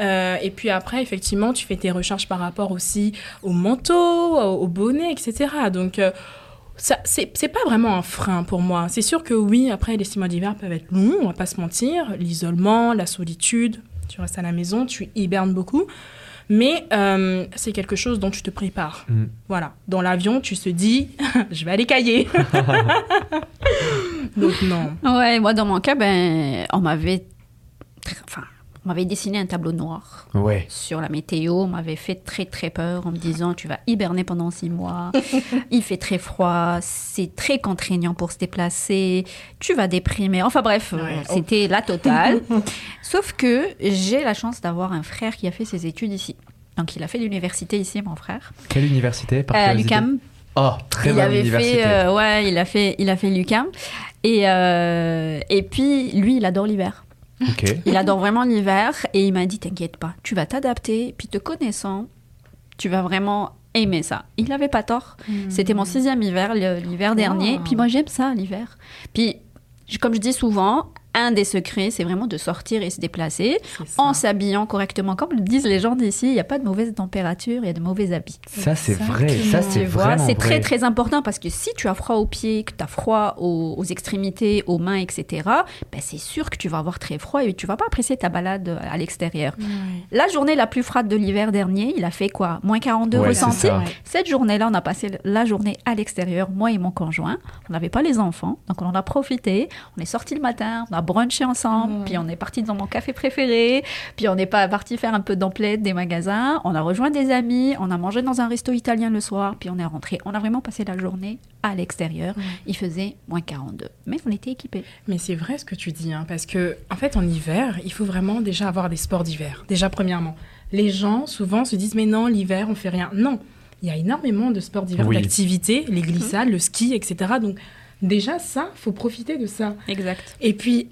S2: Euh, et puis après, effectivement, tu fais tes recherches par rapport aussi au manteau, au, au bonnet, etc. Donc, euh, c'est pas vraiment un frein pour moi. C'est sûr que oui, après, les six mois d'hiver peuvent être longs, on va pas se mentir. L'isolement, la solitude, tu restes à la maison, tu hibernes beaucoup. Mais euh, c'est quelque chose dont tu te prépares.
S1: Mm.
S2: Voilà. Dans l'avion, tu te dis, je vais aller cailler. Donc non.
S3: Ouais, moi dans mon cas, ben, on m'avait, enfin, on m'avait dessiné un tableau noir
S1: Ouais.
S3: sur la météo. On m'avait fait très très peur en me disant tu vas hiberner pendant six mois. Il fait très froid, c'est très contraignant pour se déplacer. Tu vas déprimer. Enfin bref,
S2: Ouais.
S3: euh, c'était la totale. Sauf que j'ai la chance d'avoir un frère qui a fait ses études ici. Donc il a fait l'université ici, mon frère,
S1: Quelle université par curiosité
S3: l'UCAM.
S1: Oh, très
S3: il avait
S1: université.
S3: fait, euh, ouais, il a fait, il a fait l'UCAM. Et euh, et puis lui, il adore l'hiver. Il adore vraiment l'hiver et il m'a dit T'inquiète pas, tu vas t'adapter, puis te connaissant, tu vas vraiment aimer ça. Il n'avait pas tort. C'était mon sixième hiver, l'hiver dernier.
S2: Wow.
S3: Puis moi, j'aime ça, l'hiver. Puis, comme je dis souvent, un des secrets, c'est vraiment de sortir et se déplacer en s'habillant correctement. Comme le disent les gens d'ici, il n'y a pas de mauvaise température, il y a de mauvais habits.
S1: Ça, c'est vrai. Ça, c'est vraiment
S3: c'est très très important parce que si tu as froid aux pieds, que tu as froid aux, aux extrémités, aux mains, etc., ben c'est sûr que tu vas avoir très froid et tu vas pas apprécier ta balade à l'extérieur.
S2: Ouais.
S3: La journée la plus froide de l'hiver dernier, il a fait quoi? Moins 42
S1: Ouais, c'est
S3: ressenti.
S1: ça.
S2: Ouais.
S3: Cette journée-là, on a passé la journée à l'extérieur, moi et mon conjoint. On n'avait pas les enfants, donc on en a profité. On est sorti le matin, on a brunché ensemble,
S2: Mhm.
S3: puis on est parti dans mon café préféré, puis on est pas parti faire un peu d'emplettes des magasins. On a rejoint des amis, on a mangé dans un resto italien le soir, puis on est rentré. On a vraiment passé la journée à l'extérieur.
S2: Ouais.
S3: Il faisait moins 42, mais on était équipés.
S2: Mais c'est vrai ce que tu dis, hein, parce que en fait en hiver, il faut vraiment déjà avoir des sports d'hiver. Déjà premièrement, les gens souvent se disent mais non l'hiver on fait rien. Non, il y a énormément de sports d'hiver,
S1: Oui.
S2: d'activités, les glissades, le ski, etc. Donc déjà ça, faut profiter de ça.
S3: Exact.
S2: Et puis,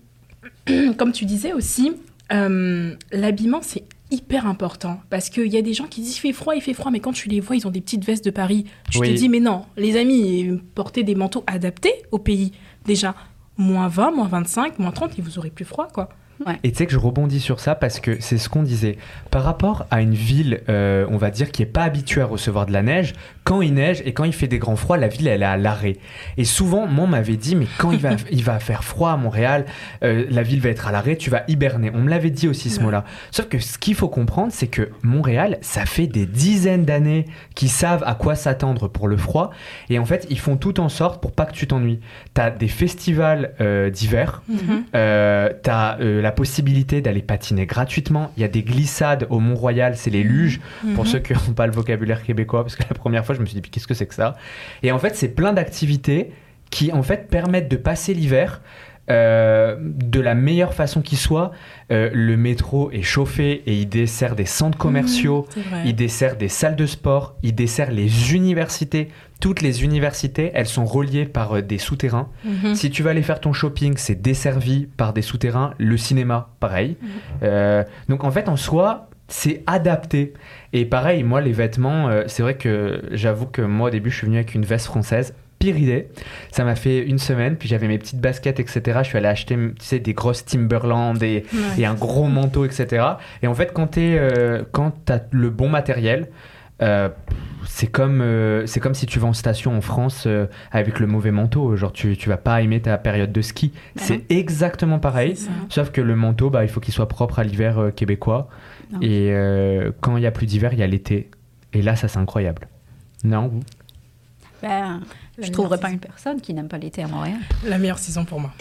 S2: comme tu disais aussi, euh, l'habillement, c'est hyper important. Parce qu'il y a des gens qui disent il fait froid, il fait froid, mais quand tu les vois, ils ont des petites vestes de Paris. Tu
S1: Oui.
S2: te dis, mais non, les amis, portez des manteaux adaptés au pays. Déjà, moins 20, moins 25, moins 30, et vous aurez plus froid, quoi.
S3: Ouais.
S1: Et tu sais que je rebondis sur ça parce que c'est ce qu'on disait. Par rapport à une ville, euh, on va dire, qui est pas habituée à recevoir de la neige, quand il neige et quand il fait des grands froids, la ville, elle est à l'arrêt. Et souvent, moi, on m'avait dit, mais quand il va, il va faire froid à Montréal, euh, la ville va être à l'arrêt, tu vas hiberner. On me l'avait dit aussi ce
S2: Ouais.
S1: mot-là. Sauf que ce qu'il faut comprendre, c'est que Montréal, ça fait des dizaines d'années qu'ils savent à quoi s'attendre pour le froid. Et en fait, ils font tout en sorte pour pas que tu t'ennuies. T'as des festivals euh, d'hiver.
S2: Mhm.
S1: T'as euh, la possibilité d'aller patiner gratuitement. Il y a des glissades au Mont-Royal, c'est les luges, pour
S2: Mhm.
S1: ceux qui n'ont pas le vocabulaire québécois, parce que la première fois, je me suis dit, qu'est-ce que c'est que ça? Et en fait, c'est plein d'activités qui, en fait, permettent de passer l'hiver euh, de la meilleure façon qui soit. Euh, le métro est chauffé et il dessert des centres commerciaux.
S2: C'est vrai.
S1: Il dessert des salles de sport, il dessert les universités. Toutes les universités, elles sont reliées par euh, des souterrains.
S2: Mhm.
S1: Si tu vas aller faire ton shopping, c'est desservi par des souterrains. Le cinéma, pareil.
S2: Mhm.
S1: Euh, donc en fait, en soi, c'est adapté. Et pareil, moi, les vêtements, euh, c'est vrai que j'avoue que moi, au début, je suis venu avec une veste française. Pire idée. Ça m'a fait une semaine, puis j'avais mes petites baskets, etc. Je suis allé acheter, tu sais, des grosses Timberland et,
S2: Ouais.
S1: et un gros manteau, etc. Et en fait, quand tu as le bon matériel, euh, c'est comme, euh, c'est comme si tu vas en station en France euh, avec le mauvais manteau. Genre, tu, tu vas pas aimer ta période de ski.
S3: Bah
S1: c'est exactement pareil. Sauf que le manteau, bah, il faut qu'il soit propre à l'hiver euh, québécois.
S3: Non.
S1: Et euh, quand il y a plus d'hiver, il y a l'été. Et là, ça, c'est incroyable. Non vous?
S3: Ben,
S2: La
S3: je trouverais
S2: meilleure
S3: pas une personne qui n'aime pas l'été à Montréal.
S2: La meilleure saison pour moi.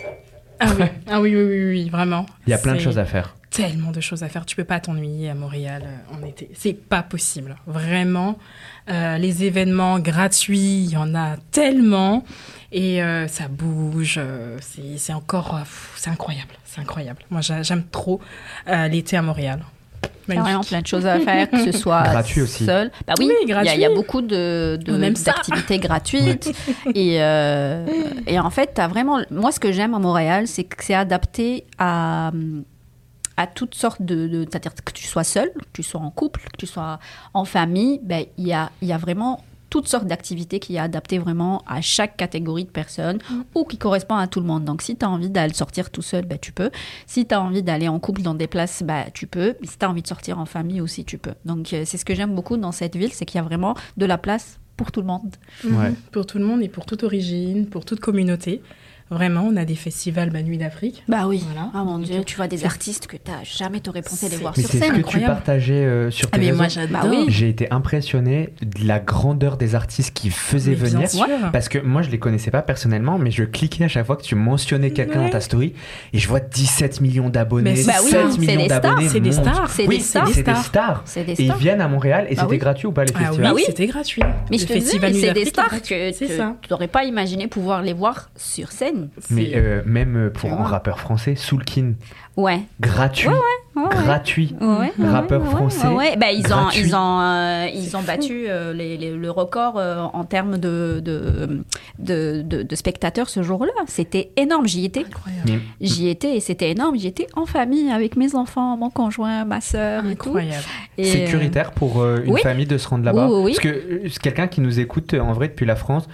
S2: Ah oui, ah oui, oui, oui, oui, vraiment.
S1: Il y a plein de choses à faire.
S2: Tellement de choses à faire. Tu peux pas t'ennuyer à Montréal euh, en été. C'est pas possible. Vraiment. Euh, les événements gratuits, il y en a tellement. Et euh, ça bouge. euh, c'est c'est encore. euh, c'est incroyable. C'est incroyable. Moi, j'a- j'aime trop euh, l'été à Montréal.
S3: Il y a vraiment
S2: Magnifique.
S3: plein de choses à faire, que ce soit
S1: Gratuit aussi.
S3: seul. Bah oui,
S2: Oui,
S3: il y a- y, beaucoup de, d'activités gratuites. et, euh, et en fait, as vraiment. Moi, ce que j'aime à Montréal, c'est que c'est adapté à à toutes sortes de, de- c'est-à-dire que tu sois seul, que tu sois en couple, que tu sois en famille, ben il y a il y a vraiment toutes sortes d'activités qui est adaptées vraiment à chaque catégorie de personnes ou qui correspond à tout le monde. Donc, si tu as envie d'aller sortir tout seul, ben, tu peux. Si tu as envie d'aller en couple dans des places, ben, tu peux. Mais si tu as envie de sortir en famille aussi, tu peux. Donc, euh, c'est ce que j'aime beaucoup dans cette ville, c'est qu'il y a vraiment de la place pour tout le monde.
S1: Ouais.
S2: Pour tout le monde et pour toute origine, pour toute communauté. Vraiment, on a des festivals bah, Nuit d'Afrique.
S3: Bah oui.
S2: Voilà.
S3: Ah mon Dieu, tu vois des artistes que tu jamais t'aurais pensé les voir
S1: Mais
S3: sur
S1: c'est ce
S3: scène.
S1: que tu partageais euh, sur tes
S2: Ah mais
S1: réseaux.
S2: moi j'adore.
S3: Bah oui.
S1: J'ai été impressionné de la grandeur des artistes qui faisaient
S2: Mais bien
S1: venir.
S2: sûr.
S1: Parce que moi, je les connaissais pas personnellement, mais je cliquais à chaque fois que tu mentionnais quelqu'un
S2: Ouais.
S1: dans ta story et je vois 17 millions d'abonnés,
S3: Bah oui,
S1: 7
S3: c'est
S1: millions
S3: des stars,
S1: d'abonnés.
S2: c'est des stars.
S3: C'est
S1: Oui,
S3: des stars.
S1: c'est des stars. Et ils viennent à Montréal et
S3: Bah
S1: c'était gratuit ou pas les
S2: Ah oui,
S1: festivals
S3: Bah oui.
S2: c'était gratuit.
S3: Mais je te dis, c'est des stars que tu n'aurais pas imaginé pouvoir les voir sur scène.
S1: Mais euh, même euh, pour un rappeur français, Soulkin,
S3: Ouais.
S1: gratuit,
S3: Ouais, ouais.
S1: gratuit.
S3: Ouais,
S1: Rappeur
S3: ouais,
S1: français.
S3: Ben, ils ont,
S1: gratuit.
S3: ils ont, euh, ils ont battu euh, les- les- le record euh, en termes de, de, de, de- de spectateurs ce jour-là. C'était énorme. J'y étais.
S2: Incroyable.
S3: J'y étais et c'était énorme. J'y étais en famille avec mes enfants, mon conjoint, ma sœur et tout.
S2: Incroyable.
S3: Et,
S1: sécuritaire pour euh, une
S3: oui.
S1: famille de se rendre là-bas.
S3: Oui, oui, oui.
S1: Parce que quelqu'un qui nous écoute en vrai depuis la France.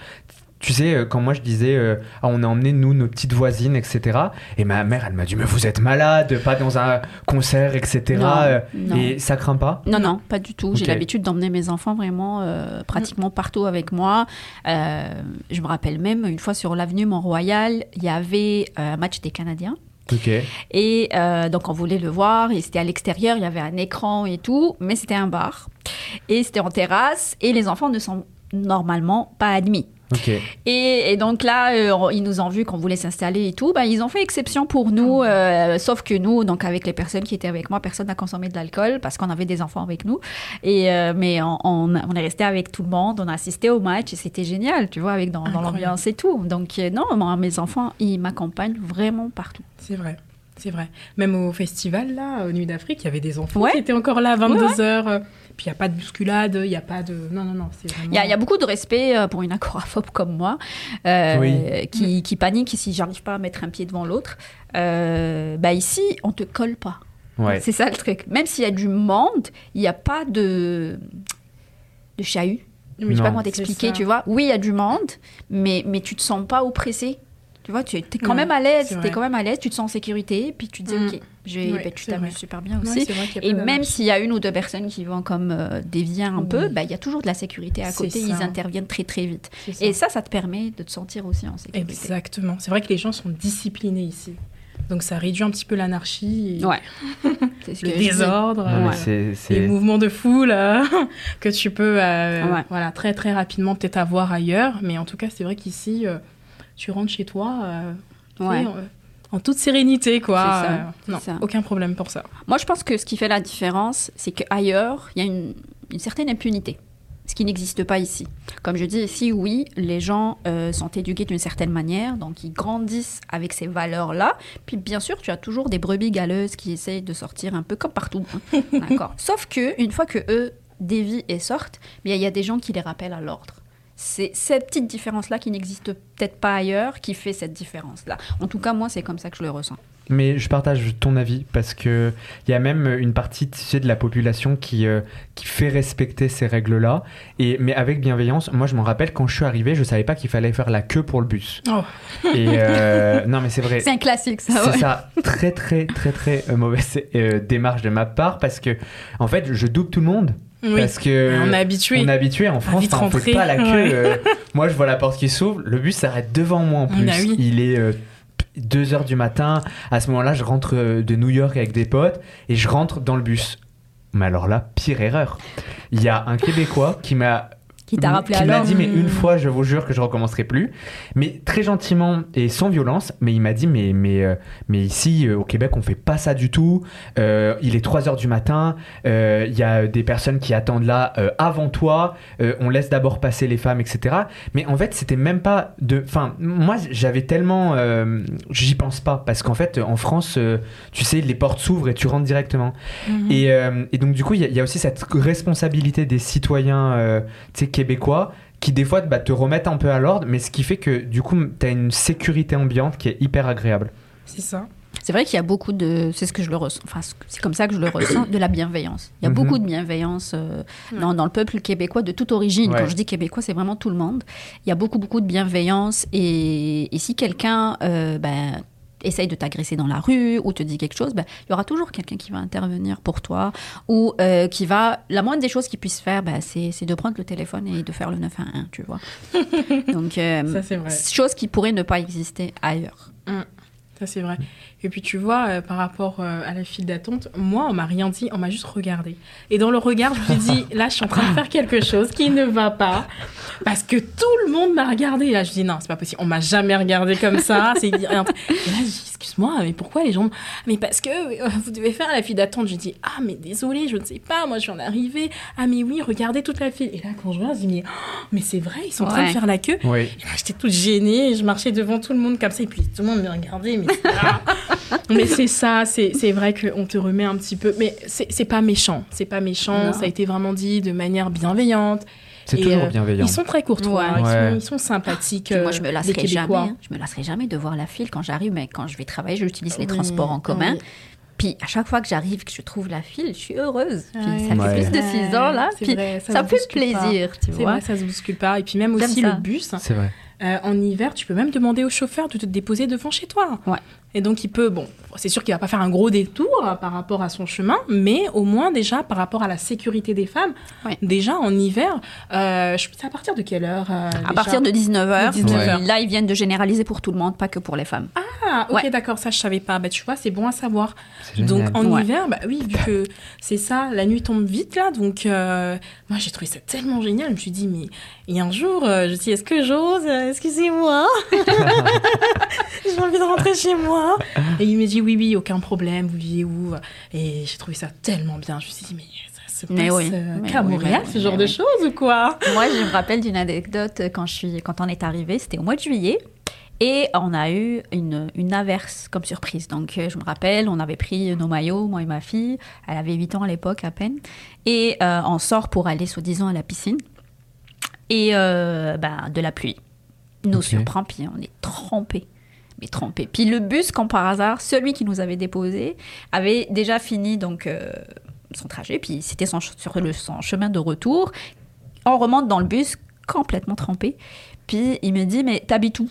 S1: Tu sais, euh, quand moi je disais, euh, Ah, on a emmené nous nos petites voisines, etc. Et ma mère, elle m'a dit, mais vous êtes malade, pas dans un concert, etc.
S3: Non,
S1: Euh,
S3: non.
S1: Et ça craint pas?
S3: Non, non, pas du tout. J'ai l'habitude d'emmener mes enfants vraiment euh, pratiquement partout avec moi. Euh, je me rappelle même, une fois sur l'avenue Mont-Royal, il y avait un match des Canadiens.
S1: Ok.
S3: Et euh, donc, on voulait le voir. Et c'était à l'extérieur, il y avait un écran et tout. Mais c'était un bar. Et c'était en terrasse. Et les enfants ne sont normalement pas admis. Et, et donc là, euh, ils nous ont vu qu'on voulait s'installer et tout. Ben, ils ont fait exception pour nous, euh, sauf que nous, donc avec les personnes qui étaient avec moi, personne n'a consommé de l'alcool parce qu'on avait des enfants avec nous. Et euh, mais on, on, on est resté avec tout le monde, on a assisté au match et c'était génial, tu vois, avec dans, l'ambiance et tout. Donc euh, non, moi, mes enfants, ils m'accompagnent vraiment partout.
S2: C'est vrai. C'est vrai. Même au festival, là, au Nuit d'Afrique, il y avait des enfants
S3: Ouais.
S2: qui étaient encore là à 22h. Puis il n'y a pas de bousculade, il n'y a pas de. Non, non, non, vraiment.
S3: Il y, a, il y a beaucoup de respect euh, pour une agoraphobe comme moi, euh,
S1: Oui.
S3: qui, qui panique si j'arrive pas à mettre un pied devant l'autre. Euh, bah ici, on te colle pas.
S1: Ouais.
S3: C'est ça le truc. Même s'il y a du monde, il n'y a pas de, de chahut.
S2: Oui,
S3: Je sais pas comment t'expliquer, tu vois. Oui, il y a du monde, mais, mais tu te sens pas oppressé. Tu vois, tu es quand
S2: Ouais,
S3: même à l'aise, tu es quand même à l'aise, tu te sens en sécurité, puis tu te dis,
S2: Mm.
S3: ok, j'ai-
S2: Ouais,
S3: ben, tu
S2: c'est
S3: t'amuses super bien aussi.
S2: vrai
S3: Et même s'il y a une ou deux personnes qui vont comme euh, dévier un
S2: Oui.
S3: peu, ben, il y a toujours de la sécurité à côté,
S2: ça.
S3: ils interviennent très très vite. Et ça, ça te permet de te sentir aussi en sécurité.
S2: Exactement. C'est vrai que les gens sont disciplinés ici. Donc ça réduit un petit peu l'anarchie et
S3: Ouais.
S2: Le
S3: que
S2: désordre, euh,
S1: c'est-
S2: les mouvements de foule euh, que tu peux euh,
S3: Ouais.
S2: voilà, très très rapidement peut-être avoir ailleurs. Mais en tout cas, c'est vrai qu'ici, euh, tu rentres chez toi euh,
S3: Ouais.
S2: en, toute sérénité. quoi.
S3: Ça,
S2: Euh, non,
S3: ça.
S2: aucun problème pour ça.
S3: Moi, je pense que ce qui fait la différence, c'est qu'ailleurs, il y a une, une certaine impunité, ce qui n'existe pas ici. Comme je dis ici, oui, les gens euh, sont éduqués d'une certaine manière, donc ils grandissent avec ces valeurs-là. Puis bien sûr, tu as toujours des brebis galeuses qui essayent de sortir un peu comme partout. hein. D'accord. Sauf que une fois que eux dévient et sortent, bien, il y a des gens qui les rappellent à l'ordre. C'est cette petite différence-là qui n'existe peut-être pas ailleurs qui fait cette différence-là. En tout cas, moi, c'est comme ça que je le ressens.
S1: Mais je partage ton avis parce que il y a même une partie tu sais, de la population qui, euh, qui fait respecter ces règles-là. Et mais avec bienveillance. Moi, je m'en rappelle quand je suis arrivé, je savais pas qu'il fallait faire la queue pour le bus.
S2: Oh.
S1: Et euh, non, mais c'est vrai.
S3: C'est un classique, ça.
S1: C'est
S3: ouais.
S1: ça, très très très très euh, mauvaise euh, démarche de ma part parce que en fait je double tout le monde
S2: Oui.
S1: parce que
S2: on est habitué.
S1: on est habitué en France, on fait
S2: rentrer,
S1: pas la queue.
S2: ouais.
S1: euh, moi je vois la porte qui s'ouvre, le bus s'arrête devant moi en plus.
S2: Ah oui.
S1: Il est 2 heures du matin. À ce moment-là, je rentre euh, de New York avec des potes et je rentre dans le bus. Mais alors là, pire erreur. Il y a un Québécois qui m'a
S3: Qui t'a rappelé
S1: qui
S3: à
S1: m'a dit mais une fois je vous jure que je recommencerai plus. Mais très gentiment et sans violence mais il m'a dit mais mais euh, mais ici euh, au Québec on fait pas ça du tout. Euh, il est 3 heures du matin. Il y a des personnes qui attendent là avant toi. On laisse d'abord passer les femmes etc mais en fait c'était même pas de enfin moi j'avais tellement j'y pense pas. Parce qu'en fait en France tu sais les portes s'ouvrent et tu rentres directement.
S2: Mhm.
S1: et, et donc du coup, il y, y a aussi cette responsabilité des citoyens tu sais, québécois qui des fois bah, te remettent un peu à l'ordre, mais ce qui fait que du coup, tu as une sécurité ambiante qui est hyper agréable.
S2: C'est ça.
S3: C'est vrai qu'il y a beaucoup de. C'est ce que je le ressens. Enfin, c'est comme ça que je le ressens, de la bienveillance. Il y a
S1: Mhm.
S3: beaucoup de bienveillance euh, dans, dans le peuple québécois de toute origine.
S1: Ouais.
S3: Quand je dis québécois, c'est vraiment tout le monde. Il y a beaucoup, beaucoup de bienveillance. Et, et si quelqu'un euh, ben, essaye de t'agresser dans la rue ou te dit quelque chose, ben, il y aura toujours quelqu'un qui va intervenir pour toi ou euh, qui va. La moindre des choses qu'il puisse faire, ben, c'est de prendre le téléphone et de faire le 911, tu vois. Donc, euh,
S2: Ça, c'est vrai.
S3: chose qui pourrait ne pas exister ailleurs.
S2: Ça, c'est vrai. Et puis, tu vois, euh, par rapport euh, à la file d'attente, moi, on m'a rien dit, on m'a juste regardé. Et dans le regard, je me suis dit, là, je suis en train de faire quelque chose qui ne va pas. Parce que tout le monde m'a regardé. Et là, je dis, non, c'est pas possible. On m'a jamais regardé comme ça. C'est... Et là, je dis, excuse-moi, mais pourquoi les gens. Mais parce que euh, vous devez faire la file d'attente. Je dis, ah, mais désolé, je ne sais pas. Moi, je viens d'arriver. Ah, mais oui, regardez toute la file. Et là, quand je vois, je dis, mais, oh, mais c'est vrai, ils sont en train de faire la queue.
S1: Oui.
S2: Et là, J'étais toute gênée, je marchais devant tout le monde comme ça, et puis tout le monde me regardait. Mais, mais c'est ça, c'est c'est vrai qu'on te remet un petit peu. Mais c'est c'est pas méchant, c'est pas méchant,
S3: Non.
S2: ça a été vraiment dit de manière bienveillante.
S1: C'est toujours
S2: euh,
S1: bienveillant.
S2: Ils sont très courtois,
S3: Ouais.
S2: Ils, sont, ils sont sympathiques.
S3: Moi,
S2: euh,
S3: je me lasserai jamais. Hein. Je me lasserai jamais de voir la file quand j'arrive, mais quand je vais travailler, j'utilise les
S2: Oui,
S3: transports en commun.
S2: oui.
S3: Puis à chaque fois que j'arrive, que je trouve la file, je suis heureuse. Puis
S2: Ouais.
S3: ça fait
S1: Ouais.
S3: plus de six ans là.
S2: C'est
S3: Puis
S2: vrai,
S3: ça,
S2: se
S3: fait
S2: bouscule pas.
S3: plaisir, tu
S2: C'est
S3: vois.
S2: vrai, ça se bouscule pas. Et puis même aussi
S3: ça.
S2: le bus,
S1: C'est vrai.
S2: euh, en hiver, tu peux même demander au chauffeur de te déposer devant chez toi.
S3: Ouais.
S2: Et donc il peut, bon, c'est sûr qu'il va pas faire un gros détour euh, par rapport à son chemin, mais au moins déjà par rapport à la sécurité des femmes,
S3: Ouais.
S2: déjà en hiver, euh, c'est à partir de quelle heure euh,
S3: À partir de 19h.
S2: De 19
S3: Là, ils viennent de généraliser pour tout le monde, pas que pour les femmes.
S2: Ah, ok,
S3: Ouais.
S2: d'accord, ça je savais pas. Bah tu vois, c'est bon à savoir. Donc en
S3: Ouais.
S2: hiver, bah oui, vu que c'est ça, la nuit tombe vite là, donc euh, moi j'ai trouvé ça tellement génial. Je me suis dit, mais et un jour, euh, je me suis dit, est-ce que j'ose? Excusez-moi, j'ai envie de rentrer chez moi. Et il m'a dit, oui, oui, aucun problème, vous vivez où? Et j'ai trouvé ça tellement bien. Je me suis dit, mais ça se passe
S3: Mais oui,
S2: euh,
S3: mais oui,
S2: Montréal,
S3: mais
S2: ce
S3: oui,
S2: genre
S3: mais
S2: de
S3: oui.
S2: choses ou quoi?
S3: Moi, je me rappelle d'une anecdote quand, je suis, quand on est arrivé, c'était au mois de juillet. Et on a eu une, une averse comme surprise. Donc, euh, je me rappelle, on avait pris nos maillots, moi et ma fille. Elle avait 8 ans à l'époque à peine. Et euh, on sort pour aller, soi-disant, à la piscine. Et euh, ben, de la pluie nous surprend, puis on est trempés. Mais trempés. Puis le bus, comme par hasard, celui qui nous avait déposé, avait déjà fini donc euh, son trajet, puis c'était sur le, son chemin de retour. On remonte dans le bus complètement trempé. Puis il me dit, mais t'habites où?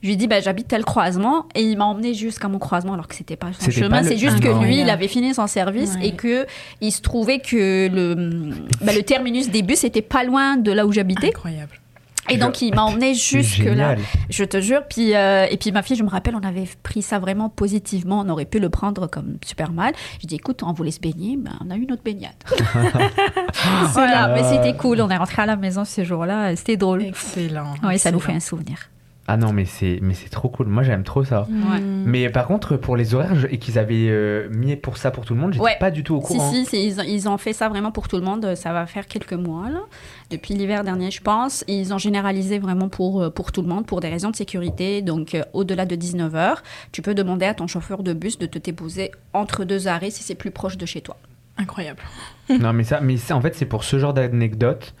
S3: Je lui ai dit, bah, j'habite tel croisement. Et il m'a emmené jusqu'à mon croisement, alors que c'était pas son chemin. C'est juste
S1: Ah
S3: que
S1: non.
S3: lui, il avait fini son service
S2: Ouais.
S3: et que il se trouvait que le, bah, le terminus des bus était pas loin de là où j'habitais.
S2: Incroyable.
S3: Et donc, il m'a emmené
S1: C'est
S3: jusque là.
S1: génial.
S3: Je te jure. Puis, euh, et puis ma fille, je me rappelle, on avait pris ça vraiment positivement. On aurait pu le prendre comme super mal. Je dis, écoute, on voulait se baigner, ben, on a eu notre baignade. voilà, mais c'était cool. On est rentré à la maison ce jour-là. C'était drôle.
S2: Excellent.
S3: Oui, ça nous fait
S2: excellent.
S3: un souvenir.
S1: Ah non, mais c'est mais c'est trop cool. Moi, j'aime trop ça.
S3: Ouais.
S1: Mais par contre, pour les horaires je- et qu'ils avaient euh, mis pour ça pour tout le monde, j'étais
S3: Ouais.
S1: pas du tout au
S3: Si,
S1: courant.
S3: si, c'est- ils, ont- ils ont fait ça vraiment pour tout le monde. Ça va faire quelques mois, là. Depuis l'hiver dernier, je pense. Ils ont généralisé vraiment pour, euh, pour tout le monde, pour des raisons de sécurité. Donc, euh, au-delà de 19h, tu peux demander à ton chauffeur de bus de te déposer entre deux arrêts si c'est plus proche de chez toi.
S2: Incroyable.
S1: Non, mais ça, mais c'est- en fait, c'est pour ce genre d'anecdote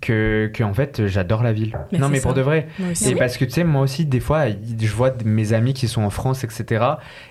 S1: que, que en fait, j'adore la ville.
S2: Mais
S1: non, mais pour de vrai. Et parce que tu sais, moi aussi, des fois, je vois mes amis qui sont en France, etc.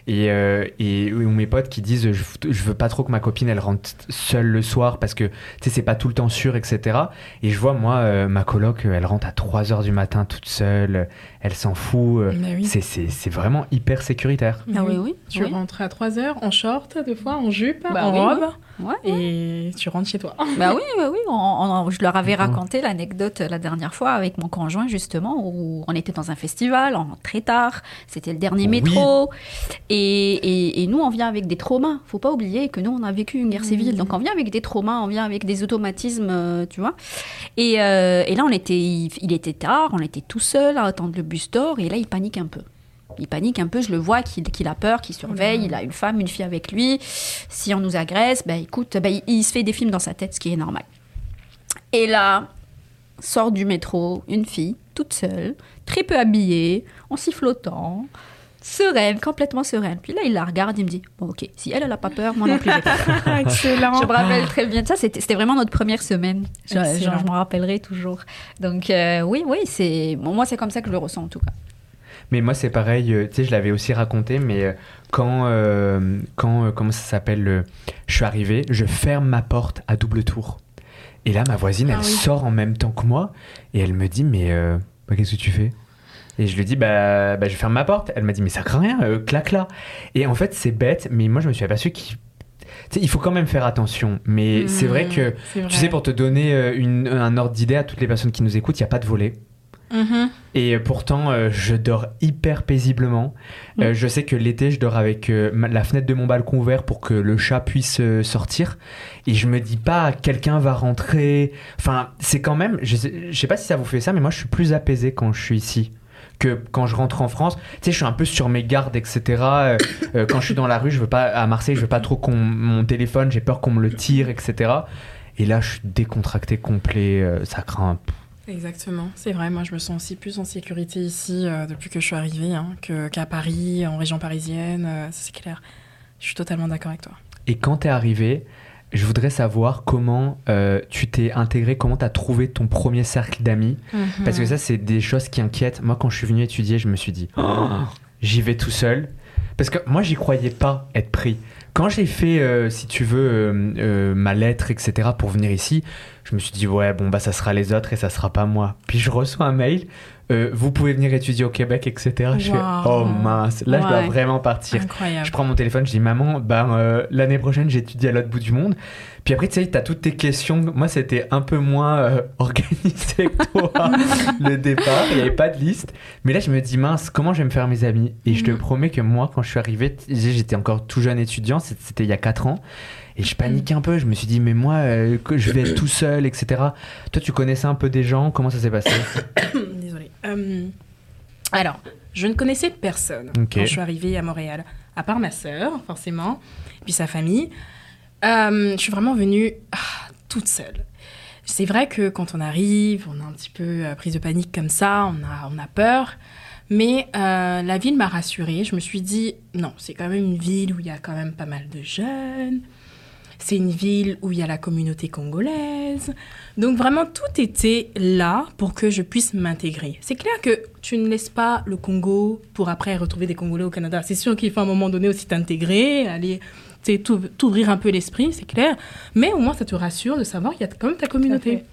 S1: Et, euh, et ou mes potes qui disent je, je veux pas trop que ma copine elle rentre seule le soir parce que tu sais, c'est pas tout le temps sûr, etc. Et je vois, moi, euh, ma coloc, elle rentre à 3 h du matin toute seule, elle s'en fout. euh,
S2: oui.
S1: C'est- C'est c'est vraiment hyper sécuritaire.
S3: Ah oui, oui.
S2: Tu
S3: oui.
S2: rentres à 3 heures en short, des fois, en jupe,
S3: Bah
S2: en
S3: oui,
S2: robe,
S3: Ouais,
S2: et tu rentres chez toi.
S3: Bah oui, oui, oui. On- on- je leur avais
S1: Mhm.
S3: Raconté l'anecdote la dernière fois avec mon conjoint, justement, où on était dans un festival, en très tard. C'était le dernier
S1: Oui.
S3: métro. Et, et- et nous, on vient avec des traumas. Faut pas oublier que nous, on a vécu une guerre civile. Donc, on vient avec des traumas, on vient avec des automatismes, euh, tu vois. Et, euh, et là, on était, il, il était tard, on était tout seul à attendre le bus d'or. Et là, il panique un peu. Il panique un peu, je le vois qu'il qu'il a peur, qu'il surveille, il a une femme, une fille avec lui. Si on nous agresse, ben écoute, ben, il, il se fait des films dans sa tête, ce qui est normal. Et là, sort du métro une fille, toute seule, très peu habillée, en sifflotant, sereine, complètement sereine. Puis là, il la regarde, il me dit, bon ok, si elle, elle n'a pas peur, moi non plus, j'ai pas peur.
S2: Excellent.
S3: Je me rappelle très bien de ça. C'était c'était vraiment notre première semaine. Je, m'en rappellerai toujours. Donc euh, oui, oui, c'est bon, moi c'est comme ça que je le ressens en tout cas.
S1: Mais moi, c'est pareil, euh, tu sais, je l'avais aussi raconté, mais euh, quand, euh, quand euh, comment ça s'appelle, euh, je suis arrivé, je ferme ma porte à double tour. Et là, ma voisine,
S2: Ah
S1: elle
S2: oui.
S1: sort en même temps que moi, et elle me dit, mais euh, bah, qu'est-ce que tu fais? Et je lui dis, bah, bah, je ferme ma porte. Elle m'a dit, mais ça craint rien, euh, claque là. Et en fait, c'est bête, mais moi, je me suis aperçu qu'il il faut quand même faire attention. Mais c'est vrai
S2: Mm,
S1: que,
S2: vrai.
S1: tu sais, pour te donner euh, une- un ordre d'idée à toutes les personnes qui nous écoutent, il n'y a pas de volet.
S2: Mhm.
S1: Et pourtant, euh, je dors hyper paisiblement. Euh,
S2: Mm.
S1: je sais que l'été, je dors avec euh, ma- la fenêtre de mon balcon ouverte pour que le chat puisse sortir. Et je me dis pas, quelqu'un va rentrer. Enfin, c'est quand même. Je sais, je sais pas si ça vous fait ça, mais moi, je suis plus apaisé quand je suis ici que quand je rentre en France. Tu sais, je suis un peu sur mes gardes, etc. Euh, euh, quand je suis dans la rue, je veux pas à Marseille, je veux pas trop qu'on mon téléphone, j'ai peur qu'on me le tire, etc. Et là, je suis décontracté complet. euh, ça craint.
S2: Exactement, c'est vrai. Moi, je me sens aussi plus en sécurité ici euh, depuis que je suis arrivée hein, qu'à Paris, en région parisienne. euh, c'est clair. Je suis totalement d'accord avec toi.
S1: Et quand t'es arrivé, je voudrais savoir comment euh, tu t'es intégré, comment t'as trouvé ton premier cercle d'amis. Parce que ça, c'est des choses qui inquiètent. Moi, quand je suis venu étudier, je me suis dit, Oh, j'y vais tout seul. Parce que moi, j'y croyais pas être pris. Quand j'ai fait, si tu veux, ma lettre, etc., pour venir ici, je me suis dit, ouais, bon, bah, ça sera les autres et ça sera pas moi. Puis je reçois un mail, euh, vous pouvez venir étudier au Québec, etc. Je fais,
S2: Wow.
S1: oh mince, là, je dois vraiment partir.
S2: Incroyable.
S1: Je prends mon téléphone, je dis maman, ben, euh, l'année prochaine j'étudie à l'autre bout du monde. Puis après, tu sais, t'as toutes tes questions. Moi, c'était un peu moins euh, organisé que toi, le départ. Il n'y avait pas de liste. Mais là, je me dis, mince, comment je vais me faire mes amis? Et je te
S2: Mhm.
S1: promets que moi, quand je suis arrivé, j'étais encore tout jeune étudiant, c'était il y a 4 ans. Et je paniquais un peu. Je me suis dit, mais moi, euh, que je vais être tout seul, etc. Toi, tu connaissais un peu des gens. Comment ça s'est passé
S2: Désolée. Euh, alors, je ne connaissais personne quand je suis arrivée à Montréal, à part ma sœur, forcément, puis sa famille. Euh, je suis vraiment venue ah, toute seule. C'est vrai que quand on arrive, on a un petit peu prise de panique comme ça, on a, on a peur. Mais euh, la ville m'a rassurée. Je me suis dit, non, c'est quand même une ville où il y a quand même pas mal de jeunes. C'est une ville où il y a la communauté congolaise. Donc vraiment, tout était là pour que je puisse m'intégrer. C'est clair que tu ne laisses pas le Congo pour après retrouver des Congolais au Canada. C'est sûr qu'il faut à un moment donné aussi t'intégrer, aller t'ouvrir un peu l'esprit, c'est clair. Mais au moins, ça te rassure de savoir qu'il y a quand même ta communauté.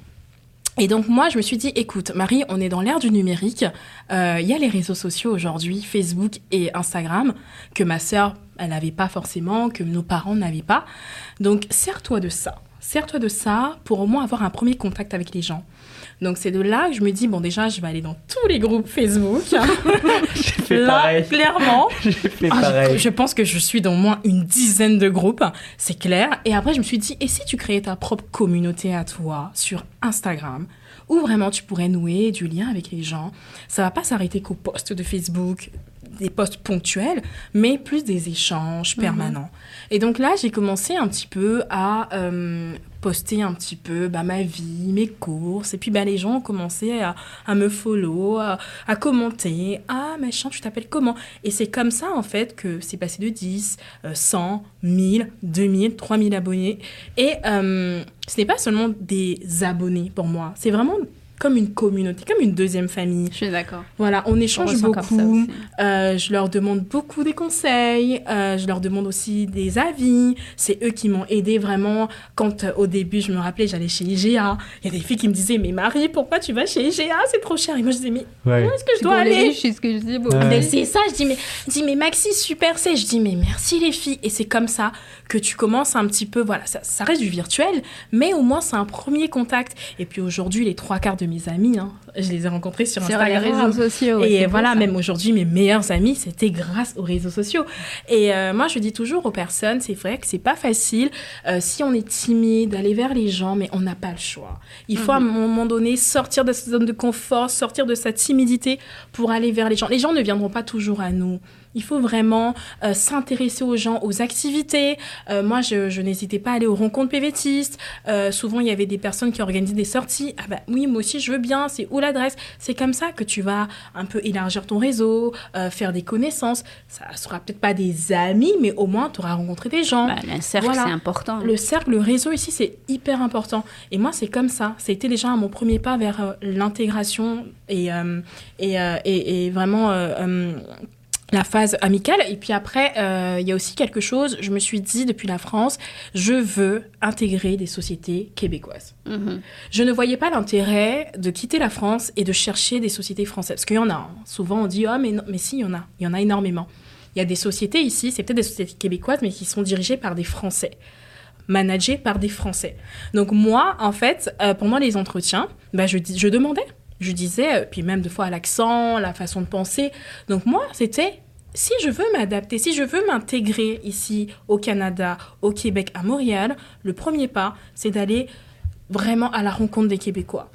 S2: Et donc moi, je me suis dit, écoute, Marie, on est dans l'ère du numérique. Euh, Il y a les réseaux sociaux aujourd'hui, Facebook et Instagram, que ma sœur, elle n'avait pas forcément, que nos parents n'avaient pas. Donc sers-toi de ça. Sers-toi de ça pour au moins avoir un premier contact avec les gens. Donc c'est de là que je me dis, bon déjà, je vais aller dans tous les groupes Facebook.
S1: J'ai fait
S2: là,
S1: pareil.
S2: clairement.
S1: J'ai fait
S2: Ah, je-
S1: pareil.
S2: je, pense que je suis dans au moins une dizaine de groupes, c'est clair. Et après, je me suis dit, et si tu créais ta propre communauté à toi sur Instagram, où vraiment tu pourrais nouer du lien avec les gens? Ça va pas s'arrêter qu'aux posts de Facebook, des posts ponctuels, mais plus des échanges permanents. Et donc là, j'ai commencé un petit peu à euh, poster un petit peu bah, ma vie, mes courses. Et puis bah, les gens ont commencé à, à me follow, à, commenter. Ah, machin, tu t'appelles comment? Et c'est comme ça, en fait, que c'est passé de 10, euh, 100, 1000, 2000, 3000 abonnés. Et euh, ce n'est pas seulement des abonnés pour moi. C'est vraiment comme une communauté, comme une deuxième famille.
S3: Je suis d'accord.
S2: Voilà, on échange beaucoup. Euh, je leur demande beaucoup des conseils, euh, je leur demande aussi des avis. C'est eux qui m'ont aidé vraiment. Quand euh, au début, je me rappelais, j'allais chez IGA. Il y a des filles qui me disaient, mais Marie, pourquoi tu vas chez IGA C'est trop cher. Et moi, je disais, mais
S1: Ouais.
S2: où est-ce que je dois aller?
S3: c'est ce que je dis. bon.
S1: Ouais.
S2: mais c'est ça, je dis mais, je dis mais Maxi super c'est, je dis mais merci les filles et c'est comme ça que tu commences un petit peu voilà ça, ça reste du virtuel mais au moins c'est un premier contact et puis aujourd'hui les trois quarts de mes amis hein, je les ai rencontrés sur
S3: Sur les
S2: Instagram
S3: réseaux sociaux. ouais,
S2: et voilà, même aujourd'hui, mes meilleurs amis, c'était grâce aux réseaux sociaux. Et euh, moi, je dis toujours aux personnes, c'est vrai que c'est pas facile euh, si on est timide d'aller vers les gens, mais on n'a pas le choix. Il faut à un moment donné sortir de sa zone de confort, sortir de sa timidité pour aller vers les gens. Les gens ne viendront pas toujours à nous. Il faut vraiment euh, s'intéresser aux gens, aux activités. Euh, moi, je, je n'hésitais pas à aller aux rencontres PVTistes. Euh, souvent, il y avait des personnes qui organisaient des sorties. Ah bah oui, moi aussi, je veux bien. C'est où l'adresse? C'est comme ça que tu vas un peu élargir ton réseau, faire des connaissances. Ça sera peut-être pas des amis, mais au moins, tu auras rencontré des gens.
S3: Bah, le cercle,
S2: Voilà.
S3: c'est important.
S2: Le cercle, le réseau ici, c'est hyper important. Et moi, c'est comme ça. C'était déjà mon premier pas vers l'intégration et, et, et, et vraiment la phase amicale. Et puis après, euh, il y a aussi quelque chose, je me suis dit depuis la France, je veux intégrer des sociétés québécoises.
S3: Mhm.
S2: Je ne voyais pas l'intérêt de quitter la France et de chercher des sociétés françaises. Parce qu'il y en a. hein. Souvent, on dit, ah, mais, non, mais si, il y en a. Il y en a énormément. Il y a des sociétés ici, c'est peut-être des sociétés québécoises, mais qui sont dirigées par des Français managées par des Français. Donc moi, en fait, euh, pendant les entretiens, bah, je demandais. Je disais, euh, puis même deux fois à l'accent, la façon de penser. Donc moi, c'était, si je veux m'adapter, si je veux m'intégrer ici au Canada, au Québec, à Montréal, le premier pas, c'est d'aller vraiment à la rencontre des Québécois.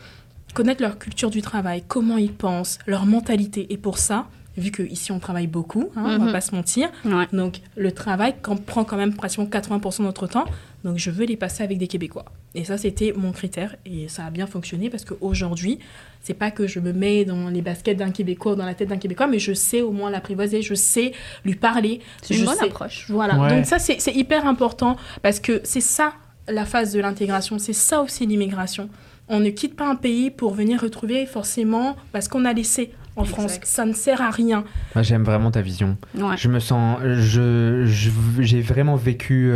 S2: Connaître leur culture du travail, comment ils pensent, leur mentalité. Et pour ça, vu qu'ici on travaille beaucoup, hein, on va
S3: Mhm.
S2: pas se mentir,
S3: Ouais.
S2: donc le travail prend quand même pratiquement 80% de notre temps. Donc je veux les passer avec des Québécois. Et ça c'était mon critère et ça a bien fonctionné parce qu'aujourd'hui, c'est pas que je me mets dans les baskets d'un Québécois ou dans la tête d'un Québécois, mais je sais au moins l'apprivoiser, je sais lui parler.
S3: C'est une
S2: je
S3: bonne
S2: sais-
S3: approche.
S2: Voilà.
S1: Ouais.
S2: Donc ça c'est c'est hyper important parce que c'est ça la phase de l'intégration, c'est ça aussi l'immigration. On ne quitte pas un pays pour venir retrouver forcément parce qu'on a laissé en
S3: Exact.
S2: France. Ça ne sert à rien.
S1: Moi, j'aime vraiment ta vision.
S3: Ouais.
S1: Je me sens, je, je- j'ai vraiment vécu.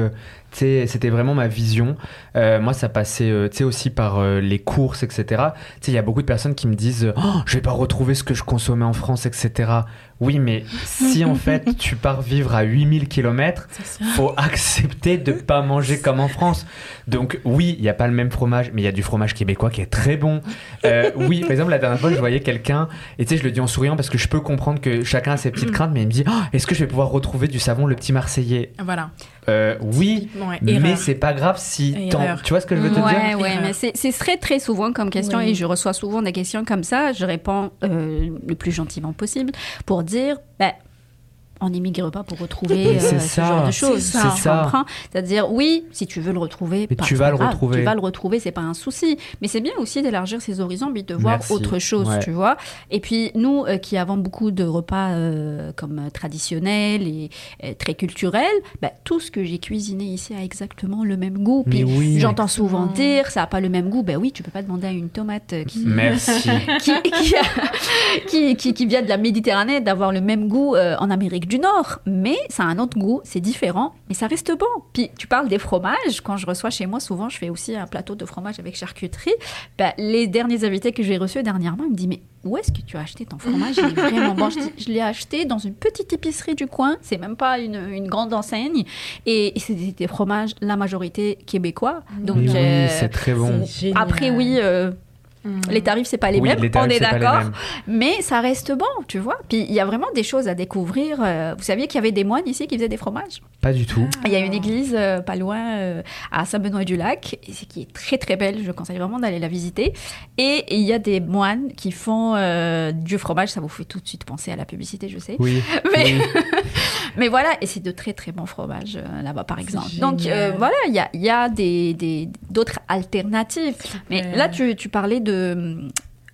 S1: C'était vraiment ma vision. Euh, moi, ça passait, euh, aussi par euh, les courses, etc. Il y a beaucoup de personnes qui me disent, oh, je vais pas retrouver ce que je consommais en France, etc. Oui, mais si en fait tu pars vivre à 8000 km, faut accepter de pas manger comme en France. Donc oui, il n'y a pas le même fromage, mais il y a du fromage québécois qui est très bon. Euh, oui, par exemple, la dernière fois, je voyais quelqu'un, et tu sais, je le dis en souriant parce que je peux comprendre que chacun a ses petites craintes, mais il me dit, Oh, est-ce que je vais pouvoir retrouver du savon le petit Marseillais?
S2: Voilà.
S1: Euh, Oui,
S2: Ouais,
S1: mais c'est pas grave si... Tu vois ce que je veux te
S3: ouais,
S1: dire?
S3: ouais, mais c'est c'est très très souvent comme question
S2: Oui.
S3: et je reçois souvent des questions comme ça. Je réponds euh, le plus gentiment possible pour dire, ben, on n'immigre pas pour retrouver euh, ce
S1: ça.
S3: genre de choses.
S2: C'est ça.
S1: ça.
S3: C'est-à-dire, oui, si tu veux le retrouver,
S1: Mais
S3: pas-
S1: tu vas le
S3: grave,
S1: retrouver.
S3: Tu vas le retrouver, c'est pas un souci. Mais c'est bien aussi d'élargir ses horizons, puis de voir
S1: Merci.
S3: autre chose,
S1: Ouais.
S3: tu vois. Et puis nous, euh, qui avons beaucoup de repas euh, comme traditionnels et euh, très culturels, ben, tout ce que j'ai cuisiné ici a exactement le même goût.
S1: Mais
S3: Puis
S1: oui.
S3: J'entends souvent dire ça n'a pas le même goût. Ben oui, tu peux pas demander à une tomate qui,
S1: Merci.
S3: qui, qui, a- qui, qui- qui vient de la Méditerranée d'avoir le même goût euh, en Amérique du du Nord, mais ça a un autre goût, c'est différent, mais ça reste bon. Puis tu parles des fromages, quand je reçois chez moi, souvent je fais aussi un plateau de fromage avec charcuterie. Ben, les derniers invités que j'ai reçus dernièrement, ils me disent mais où est-ce que tu as acheté ton fromage? Il est vraiment bon. Je, je l'ai acheté dans une petite épicerie du coin, c'est même pas une, une grande enseigne, et, et c'est des, des fromages, la majorité québécois. Donc
S1: Mais oui,
S3: euh,
S1: c'est très bon.
S3: Après oui. euh,
S2: Mm.
S3: les tarifs, c'est pas les
S1: Oui,
S3: mêmes,
S1: les tarifs,
S3: on est d'accord. Mais ça reste bon, tu vois. Puis il y a vraiment des choses à découvrir. Euh, Vous saviez qu'il y avait des moines ici qui faisaient des fromages?
S1: Pas du tout.
S3: Il y a une église euh, pas loin euh, à Saint-Benoît-du-Lac, et c'est- qui est très très belle. Je conseille vraiment d'aller la visiter. Et il y a des moines qui font euh, du fromage. Ça vous fait tout de suite penser à la publicité, je sais.
S1: Oui.
S3: Mais,
S1: oui.
S3: mais voilà, et c'est de très très bons fromages euh, là-bas, par exemple. Donc euh, voilà, il y a, il y a des, des- d'autres alternatives. Mais là, tu, tu parlais de.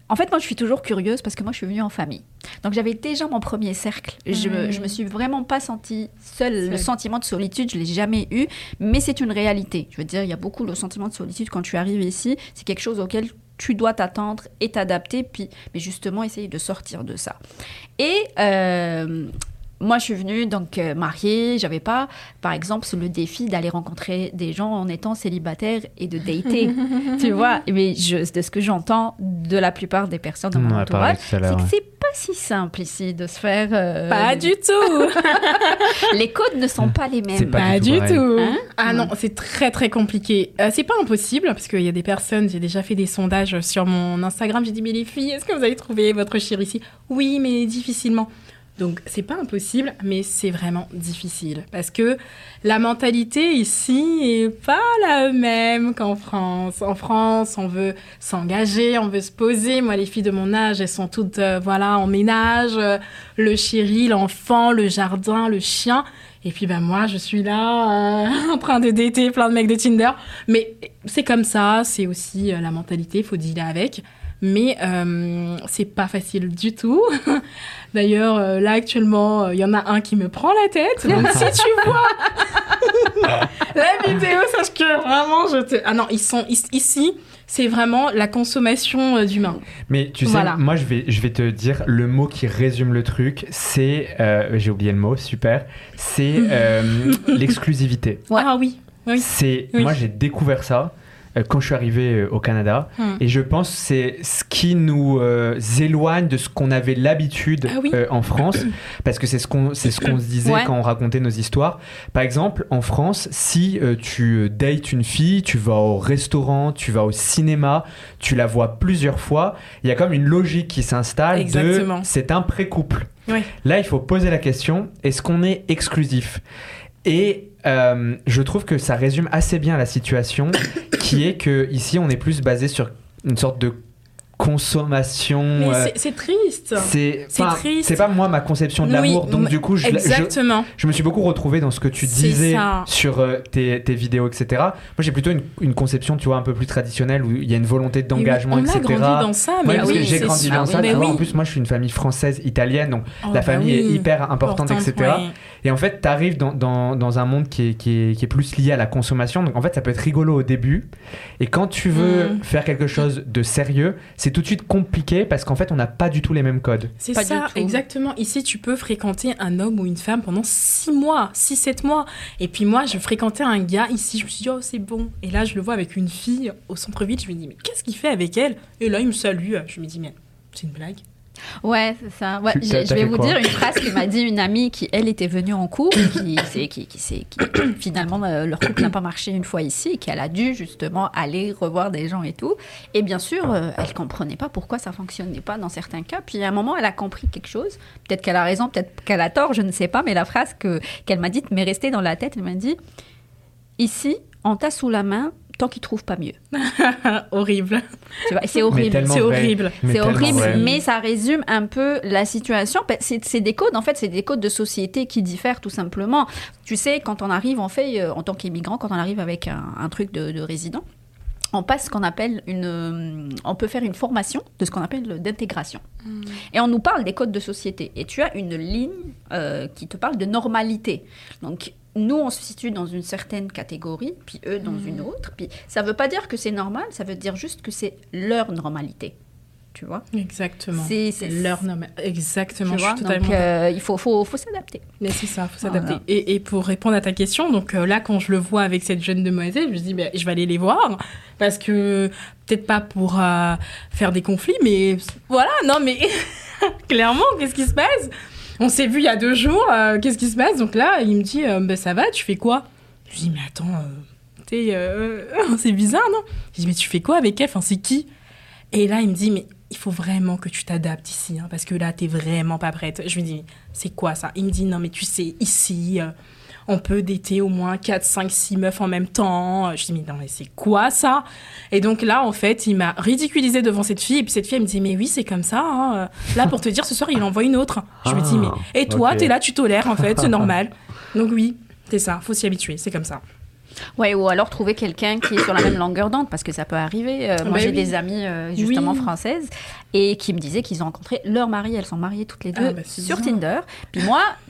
S3: En fait, moi, je suis toujours curieuse parce que moi, je suis venue en famille. Donc, j'avais déjà mon premier cercle. Je, me,
S2: Mm.
S3: je me suis vraiment pas sentie seule. Le sentiment de solitude, je l'ai jamais eu, mais c'est une réalité. Je veux dire, il y a beaucoup le sentiment de solitude quand tu arrives ici. C'est quelque chose auquel tu dois t'attendre et t'adapter, puis, mais justement, essayer de sortir de ça. Et euh, moi, je suis venue donc euh, mariée. J'avais pas, par exemple, le défi d'aller rencontrer des gens en étant célibataire et de dater. tu vois, mais je, de ce que j'entends de la plupart des personnes dans
S1: On
S3: mon
S1: parlé
S3: entourage, c'est que
S1: ouais.
S3: c'est pas si simple ici de se faire. euh,
S2: Pas du tout.
S3: Les codes ne sont pas les mêmes.
S1: Pas
S2: Pas
S1: du tout.
S3: Hein
S2: ah non, c'est très très compliqué. Euh, c'est pas impossible parce qu'il y a des personnes, j'ai déjà fait des sondages sur mon Instagram. J'ai dit mais les filles, est-ce que vous avez trouvé votre chéri ici? Oui, mais difficilement. Donc c'est pas impossible, mais c'est vraiment difficile parce que la mentalité ici est pas la même qu'en France. En France, on veut s'engager, on veut se poser. Moi, les filles de mon âge, elles sont toutes euh, voilà en ménage, euh, le chéri, l'enfant, le jardin, le chien. Et puis ben moi, je suis là euh, en train de dater plein de mecs de Tinder. Mais c'est comme ça, c'est aussi la mentalité, faut dealer avec. Mais euh, c'est pas facile du tout. D'ailleurs, euh, là actuellement, euh, il y en a un qui me prend la tête. Donc si tu vois la vidéo, sache que vraiment, je te. Ah non, ils sont ici. C'est vraiment la consommation euh, d'humains.
S1: Mais tu sais,
S2: Voilà.
S1: moi je vais, je vais te dire le mot qui résume le truc, c'est, euh, j'ai oublié le mot, super, c'est euh, l'exclusivité.
S3: Ouais.
S2: Ah oui. Oui.
S1: C'est,
S2: Oui.
S1: moi j'ai découvert ça euh, quand je suis arrivé euh, au Canada,
S2: Hmm.
S1: et je pense que c'est ce qui nous euh, éloigne de ce qu'on avait l'habitude
S2: Ah oui.
S1: euh, en France, parce que c'est ce qu'on, c'est ce qu'on se disait
S3: Ouais.
S1: quand on racontait nos histoires. Par exemple, en France, si euh, tu euh, dates une fille, tu vas au restaurant, tu vas au cinéma, tu la vois plusieurs fois, il y a comme une logique qui s'installe de c'est un pré-couple.
S2: Oui.
S1: Là, il faut poser la question est-ce qu'on est exclusif? Et euh, je trouve que ça résume assez bien la situation, qui est que ici, on est plus basé sur une sorte de consommation.
S2: Mais
S1: euh,
S2: c'est- triste.
S1: c'est
S2: triste.
S1: c'est pas moi ma conception de
S2: Oui,
S1: l'amour, donc du coup, je,
S2: Exactement.
S1: je me suis beaucoup retrouvé dans ce que tu disais sur euh, tes, tes vidéos, etc. Moi, j'ai plutôt une, une conception, tu vois, un peu plus traditionnelle où il y a une volonté d'engagement,
S2: Et oui, on
S1: etc.
S2: a grandi dans ça, mais oui,
S1: j'ai grandi
S2: sûr.
S1: dans ça. Vois.
S2: oui.
S1: En plus, moi, je suis une famille française, italienne, donc
S2: Oh,
S1: la
S2: bah
S1: famille est hyper importante, etc. Et en fait, tu arrives dans, dans, dans un monde qui est, qui, est, qui est plus lié à la consommation. Donc, en fait, ça peut être rigolo au début. Et quand tu veux
S2: Mm.
S1: faire quelque chose de sérieux, c'est tout de suite compliqué parce qu'en fait, on n'a pas du tout les mêmes codes.
S2: C'est
S3: Pas
S2: ça, exactement. Ici, tu peux fréquenter un homme ou une femme pendant 6 mois, 6-7 mois. Et puis moi, je fréquentais un gars ici, je me suis dit, oh, c'est bon. Et là, je le vois avec une fille au centre-ville, je me dis, mais qu'est-ce qu'il fait avec elle? Et là, il me salue, je me dis, mais c'est une blague.
S3: Ouais, c'est ça. Ouais, je, vais vous dire une phrase que m'a dit une amie qui, elle, était venue en cours, qui, c'est- qui, qui, c'est- qui- finalement, euh, leur couple n'a pas marché une fois ici, et qu'elle a dû justement aller revoir des gens et tout. Et bien sûr, euh, elle comprenait pas pourquoi ça fonctionnait pas dans certains cas. Puis à un moment, elle a compris quelque chose. Peut-être qu'elle a raison, peut-être qu'elle a tort, je ne sais pas. Mais la phrase que qu'elle m'a dite m'est restée dans la tête. Elle m'a dit Ici, on t'a sous la main tant qu'ils trouvent pas mieux.
S2: Horrible.
S3: C'est horrible.
S2: C'est horrible.
S1: Mais
S3: C'est horrible,
S1: vrai.
S3: mais ça résume un peu la situation. Ben, C'est des codes, en fait, c'est des codes de société qui diffèrent tout simplement. Tu sais, quand on arrive, on fait, euh, en tant qu'immigrant, quand on arrive avec un, un truc de, de résident, on passe ce qu'on appelle une. euh, On peut faire une formation de ce qu'on appelle d'intégration. Et on nous parle des codes de société. Et tu as une ligne euh, qui te parle de normalité. Donc, nous, on se situe dans une certaine catégorie, puis eux dans une autre. Puis ça ne veut pas dire que c'est normal, ça veut dire juste que c'est leur normalité. tu vois.
S2: Exactement.
S3: C'est-
S2: leur nom. Exactement. Je suis
S3: Donc,
S2: totalement
S3: euh, il faut, faut, faut s'adapter.
S2: Mais c'est ça, faut s'adapter.
S3: Voilà.
S2: Et, et pour répondre à ta question, donc euh, là, quand je le vois avec cette jeune demoiselle, je me dis, ben, je vais aller les voir. Parce que, peut-être pas pour euh, faire des conflits, mais voilà, non, mais clairement, qu'est-ce qui se passe? On s'est vu il y a deux jours, euh, qu'est-ce qui se passe? Donc là, il me dit, euh, ben, ça va, tu fais quoi? Je lui dis, mais attends, euh, euh, c'est bizarre, non? Je dis, mais tu fais quoi avec elle? C'est qui? Et là, il me dit, mais il faut vraiment que tu t'adaptes ici, hein, parce que là, t'es vraiment pas prête. Je lui dis, c'est quoi ça? Il me dit, non, mais tu sais, ici, on peut dater au moins 4, 5, 6 meufs en même temps. Je dis, mais non, mais c'est quoi ça? Et donc là, en fait, il m'a ridiculisé devant cette fille, et puis cette fille, elle me dit, mais oui, c'est comme ça. hein. Là, pour te dire, ce soir, il envoie une autre. Je me dis, mais. Et toi,
S1: ok.
S2: t'es là, tu tolères, en fait, c'est normal. Donc oui, c'est ça, faut s'y habituer, c'est comme ça.
S3: Ouais, ou alors trouver quelqu'un qui est sur la même longueur d'onde, parce que ça peut arriver. Euh, moi,
S2: Bah
S3: j'ai
S2: oui.
S3: des amies euh, justement
S2: Oui.
S3: françaises et qui me disaient qu'ils ont rencontré leur mari. Elles sont mariées toutes les deux
S2: Ah, bah, c'est
S3: sur. Tinder. Puis moi,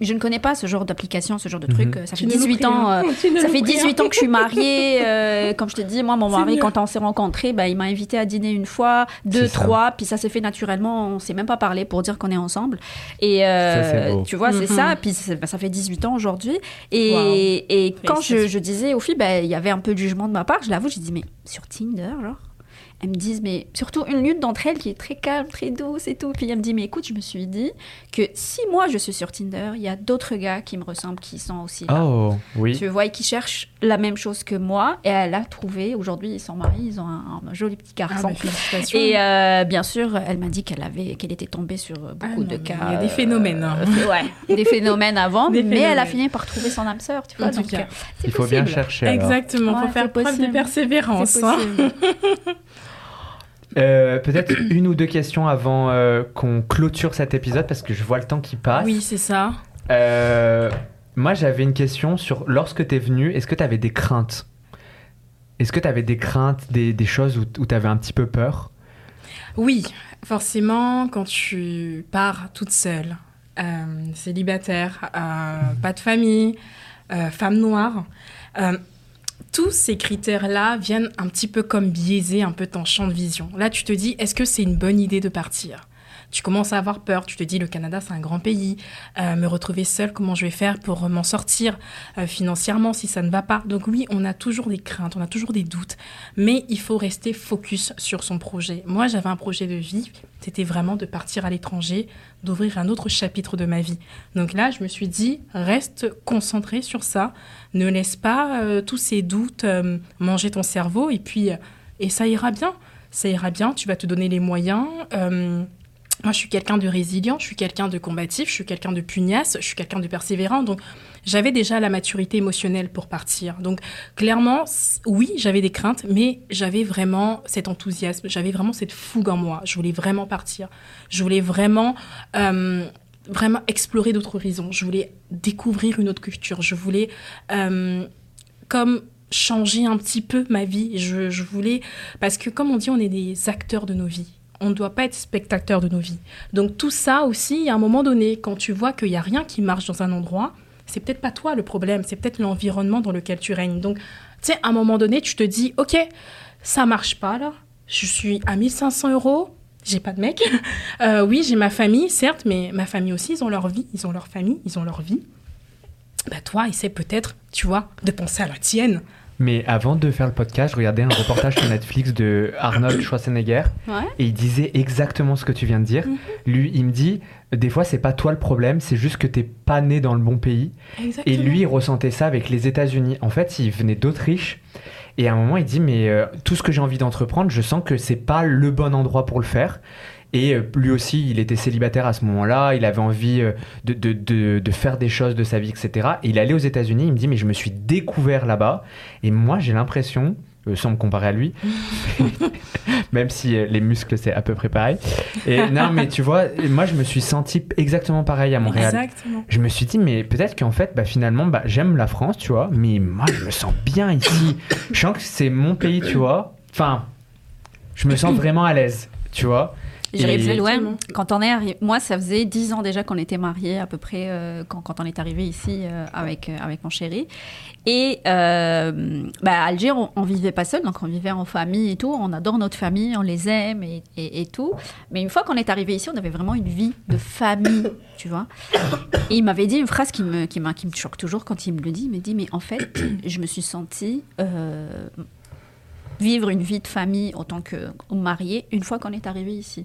S3: je ne connais pas ce genre d'application, ce genre de truc.
S1: Mhm.
S3: Ça
S2: Tu
S3: fait
S2: ne nous
S3: 18
S2: pries
S3: ans. euh, ça fait
S2: pries
S3: 18
S2: rien.
S3: ans que je suis mariée. euh, comme je te dis, moi, mon mari,
S2: mieux.
S3: quand on s'est rencontrés, bah, il m'a invité à dîner une fois, deux,
S1: ça.
S3: trois, puis ça s'est fait naturellement. On s'est même pas parlé pour dire qu'on est ensemble. Et euh,
S1: Ça,
S3: tu vois, c'est
S2: Mhm.
S3: ça. Puis c'est- bah, ça fait 18 ans aujourd'hui. Et,
S2: Wow.
S3: et quand je, je disais aux filles, ben, il y avait un peu de jugement de ma part, je l'avoue, j'ai dit, mais sur Tinder, genre? Elles me disent, mais surtout une l'une d'entre elles qui est très calme, très douce et tout. Puis elle me dit, mais écoute, je me suis dit que si moi je suis sur Tinder, il y a d'autres gars qui me ressemblent qui sont aussi là.
S1: Oh, oui.
S3: Tu vois, et qui cherchent la même chose que moi. Et elle a trouvé, aujourd'hui, ils sont mariés, ils ont un, un joli petit
S2: Ah,
S3: garçon.
S2: félicitations.
S3: Et euh, bien sûr, elle m'a dit qu'elle avait, qu'elle était tombée sur euh,
S2: Ah
S3: beaucoup
S2: non,
S3: de cas.
S2: il y a des phénomènes, hein.
S3: euh, ouais, des phénomènes avant,
S2: Des
S3: mais elle a fini par trouver son âme sœur, tu vois.
S2: En tout
S3: donc,
S2: cas.
S1: Il faut bien chercher. alors.
S2: Exactement,
S3: Ouais,
S2: faut faire preuve de
S3: possible.
S2: persévérance.
S1: Euh, Peut-être une ou deux questions avant euh, qu'on clôture cet épisode parce que je vois le temps qui passe.
S2: Oui, c'est ça.
S1: Euh, moi, j'avais une question sur lorsque tu es venu, est-ce que tu avais des craintes? Est-ce que tu avais des craintes, des, des choses où, tu avais un petit peu peur?
S2: Oui, forcément, quand tu pars toute seule, célibataire, pas de famille, femme noire, tous ces critères-là viennent un petit peu comme biaiser un peu ton champ de vision. Là, tu te dis, est-ce que c'est une bonne idée de partir? Tu commences à avoir peur, tu te dis le Canada c'est un grand pays, euh, me retrouver seule, comment je vais faire pour m'en sortir euh, financièrement si ça ne va pas? Donc oui, on a toujours des craintes, on a toujours des doutes, mais il faut rester focus sur son projet. Moi j'avais un projet de vie, c'était vraiment de partir à l'étranger, d'ouvrir un autre chapitre de ma vie. Donc là je me suis dit, reste concentré sur ça, ne laisse pas euh, tous ces doutes euh, manger ton cerveau et puis euh, et ça ira bien, ça ira bien, tu vas te donner les moyens. euh, moi, je suis quelqu'un de résilient, je suis quelqu'un de combatif, je suis quelqu'un de pugnace, je suis quelqu'un de persévérant. Donc, j'avais déjà la maturité émotionnelle pour partir. Donc, clairement, oui, j'avais des craintes, mais j'avais vraiment cet enthousiasme, j'avais vraiment cette fougue en moi. Je voulais vraiment partir. Je voulais vraiment, euh, vraiment explorer d'autres horizons. Je voulais découvrir une autre culture. Je voulais, euh, comme changer un petit peu ma vie. Je voulais, parce que comme on dit, on est des acteurs de nos vies on ne doit pas être spectateur de nos vies. Donc tout ça aussi, à un moment donné, quand tu vois qu'il n'y a rien qui marche dans un endroit, c'est peut-être pas toi le problème, c'est peut-être l'environnement dans lequel tu règnes. Donc, tu sais, à un moment donné, tu te dis, ok, ça marche pas là, je suis à 1500 euros, j'ai pas de mec. Euh, oui, j'ai ma famille, certes, mais ma famille aussi, ils ont leur vie, ils ont leur famille, ils ont leur vie. Bah toi, essaie peut-être, tu vois, de penser à la tienne.
S1: Mais avant de faire le podcast, je regardais un reportage sur Netflix de Arnold Schwarzenegger
S3: Ouais.
S1: et il disait exactement ce que tu viens de dire.
S2: Mhm.
S1: Lui, il me dit des fois, c'est pas toi le problème, c'est juste que t'es pas né dans le bon pays.
S2: Exactement.
S1: Et lui, il ressentait ça avec les États-Unis. En fait, il venait d'Autriche. Et à un moment, il dit Mais euh, tout ce que j'ai envie d'entreprendre, je sens que c'est pas le bon endroit pour le faire. Et euh, lui aussi, il était célibataire à ce moment-là. Il avait envie euh, de, de, de, de faire des choses de sa vie, etc. Et il allait aux États-Unis. Il me dit Mais je me suis découvert là-bas. Et moi, j'ai l'impression, euh, sans me comparer à lui, même si les muscles, c'est à peu près pareil. Et non, mais tu vois, moi, je me suis senti exactement pareil à Montréal
S2: Exactement.
S1: je me suis dit, mais peut-être qu'en fait, bah, finalement, bah, j'aime la France, tu vois, mais moi, je me sens bien ici. Je sens que c'est mon pays, tu vois. Enfin, je me sens vraiment à l'aise, tu vois.
S3: J'irai plus loin. Quand on est arrivé, moi, ça faisait dix ans déjà qu'on était mariés à peu près euh, quand, quand on est arrivé ici euh, avec euh, avec mon chéri. Et bah, à Alger, on, on vivait pas seul, donc on vivait en famille et tout. On adore notre famille, on les aime et, et- et tout. Mais une fois qu'on est arrivé ici, on avait vraiment une vie de famille, tu vois. Et il m'avait dit une phrase qui me qui, qui me choque toujours quand il me le dit. Il me dit mais en fait, je me suis sentie vivre une vie de famille en tant que mariée une fois qu'on est arrivé ici.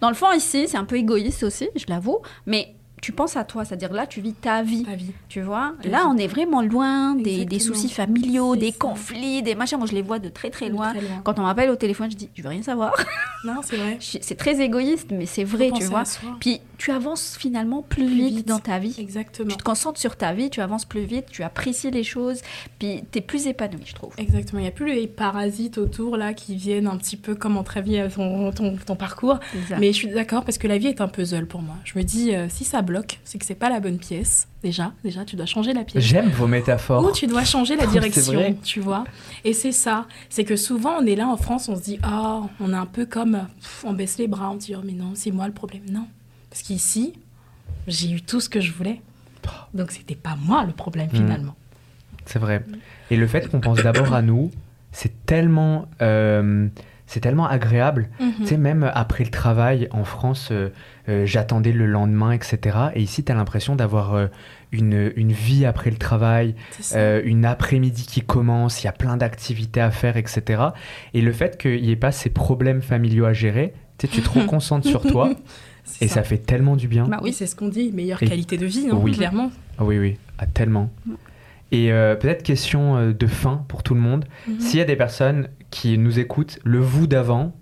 S3: Dans le fond, ici, c'est un peu égoïste aussi, je l'avoue, mais tu penses à toi, c'est-à-dire là, tu vis ta vie,
S2: Ta vie.
S3: tu vois.
S2: Ta
S3: Là,
S2: vie.
S3: on est vraiment loin des, soucis familiaux, des
S2: ça.
S3: conflits, des machins. Moi, je les vois de très très loin.
S2: Très loin.
S3: Quand on m'appelle au téléphone, je dis, je veux rien savoir.
S2: Non, c'est vrai.
S3: C'est très égoïste, mais c'est vrai, tu vois. Puis tu avances finalement plus,
S2: Plus
S3: vite,
S2: vite.
S3: dans ta vie.
S2: Exactement.
S3: Tu te concentres sur ta vie, tu avances plus vite, tu apprécies les choses, puis tu es plus épanoui, je trouve.
S2: Exactement. Il n'y a plus les parasites autour là qui viennent un petit peu comme vie, ton, ton, ton parcours. Mais je suis d'accord parce que la vie est un puzzle pour moi. Je me dis, euh, si ça bloque, c'est que c'est pas la bonne pièce. Déjà, déjà, tu dois changer la pièce.
S1: J'aime vos métaphores.
S2: Ou tu dois changer la direction, tu vois. Et c'est ça. C'est que souvent, on est là en France, on se dit, ah, on est un peu comme, pff, on baisse les bras, on dit, oh, mais non, c'est moi le problème. Non. Parce qu'ici, j'ai eu tout ce que je voulais. Donc, c'était pas moi le problème
S1: Hmm.
S2: finalement.
S1: C'est vrai. Et le fait qu'on pense d'abord à nous, c'est tellement, euh, c'est tellement agréable.
S2: Mhm.
S1: Tu sais, même après le travail en France, euh, euh, j'attendais le lendemain, etc. Et ici, tu as l'impression d'avoir euh, une, une vie après le travail, euh, une après-midi qui commence, il y a plein d'activités à faire, etc. Et le fait qu'il n'y ait pas ces problèmes familiaux à gérer, tu te reconcentres sur toi et ça fait tellement du bien.
S3: Bah
S2: Oui, c'est ce qu'on dit, meilleure
S1: Et-
S2: qualité de vie, hein,
S1: Oui.
S2: clairement.
S1: Oui, oui, ah, tellement. Et euh, peut-être question de fin pour tout le monde.
S2: Mhm.
S1: S'il y a des personnes qui nous écoutent, le vous d'avant,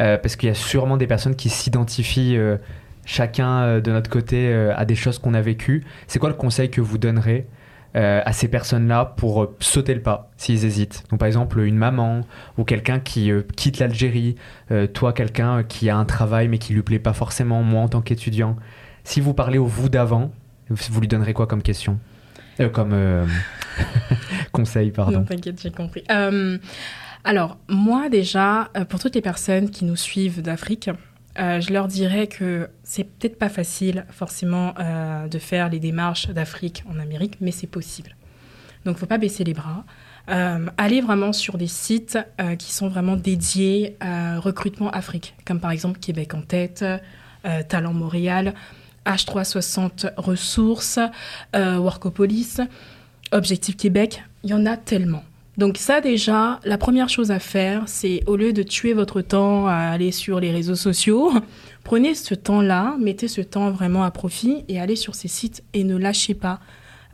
S1: euh, parce qu'il y a sûrement des personnes qui s'identifient euh, chacun euh, de notre côté à des choses qu'on a vécues, c'est quoi le conseil que vous donnerez à ces personnes-là pour sauter le pas s'ils hésitent? Donc par exemple une maman ou quelqu'un qui quitte l'Algérie, toi quelqu'un qui a un travail mais qui lui plaît pas forcément, moi en tant qu'étudiant. Si vous parlez au vous d'avant, vous lui donnerez quoi comme question? Comme conseil, pardon.
S2: Non, t'inquiète, j'ai compris. Alors, moi, déjà, euh, pour toutes les personnes qui nous suivent d'Afrique, euh, je leur dirais que c'est peut-être pas facile, forcément, euh, de faire les démarches d'Afrique en Amérique, mais c'est possible. Donc, faut pas baisser les bras. Euh, allez vraiment sur des sites qui sont vraiment dédiés à recrutement Afrique, comme par exemple Québec en tête, Talent Montréal, H360 Ressources, Workopolis, Objectif Québec. Il y en a tellement. Donc ça déjà, la première chose à faire, c'est au lieu de tuer votre temps à aller sur les réseaux sociaux, prenez ce temps-là, mettez ce temps vraiment à profit et allez sur ces sites et ne lâchez pas.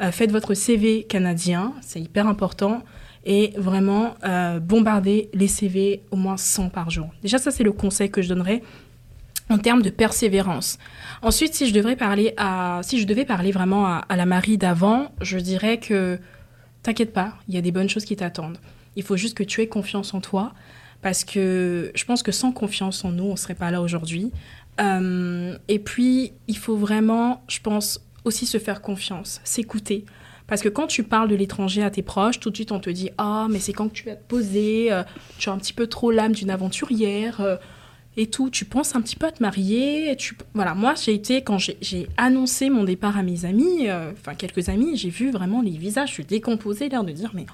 S2: Euh, faites votre CV canadien, c'est hyper important, et vraiment euh, bombardez les CV au moins 100 par jour. Déjà ça c'est le conseil que je donnerais en termes de persévérance. Ensuite, si je parler à, si je devais parler vraiment à la Marie d'avant, je dirais que t'inquiète pas, il y a des bonnes choses qui t'attendent. Il faut juste que tu aies confiance en toi, parce que je pense que sans confiance en nous, on serait pas là aujourd'hui. Euh, et puis, il faut vraiment, je pense, aussi se faire confiance, s'écouter. Parce que quand tu parles de l'étranger à tes proches, tout de suite on te dit Ah, mais c'est quand que tu vas te poser, euh, tu as un petit peu trop l'âme d'une aventurière. euh, et tout, tu penses un petit peu à te marier. Tu... Voilà, moi j'ai été, quand j'ai- annoncé mon départ à mes amis, euh, enfin quelques amis, j'ai vu vraiment les visages se décomposer, l'air de dire mais,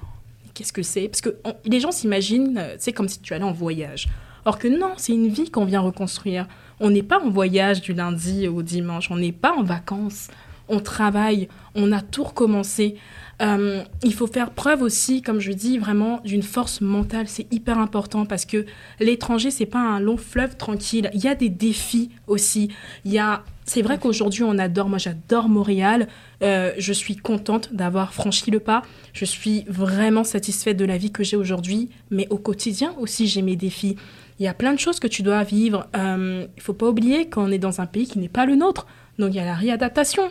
S2: mais qu'est-ce que c'est? Parce que les gens s'imaginent, euh, c'est comme si tu allais en voyage. Or que non, c'est une vie qu'on vient reconstruire. On n'est pas en voyage du lundi au dimanche, on n'est pas en vacances. On travaille, on a tout recommencé. Euh, il faut faire preuve aussi, comme je dis, vraiment d'une force mentale. C'est hyper important parce que l'étranger, c'est pas un long fleuve tranquille. Il y a des défis aussi. Il y a, c'est vrai qu'aujourd'hui, on adore. Moi, j'adore Montréal. Euh, je suis contente d'avoir franchi le pas. Je suis vraiment satisfaite de la vie que j'ai aujourd'hui. Mais au quotidien aussi, j'ai mes défis. Il y a plein de choses que tu dois vivre. Euh, il faut pas oublier qu'on est dans un pays qui n'est pas le nôtre. Donc, il y a la réadaptation.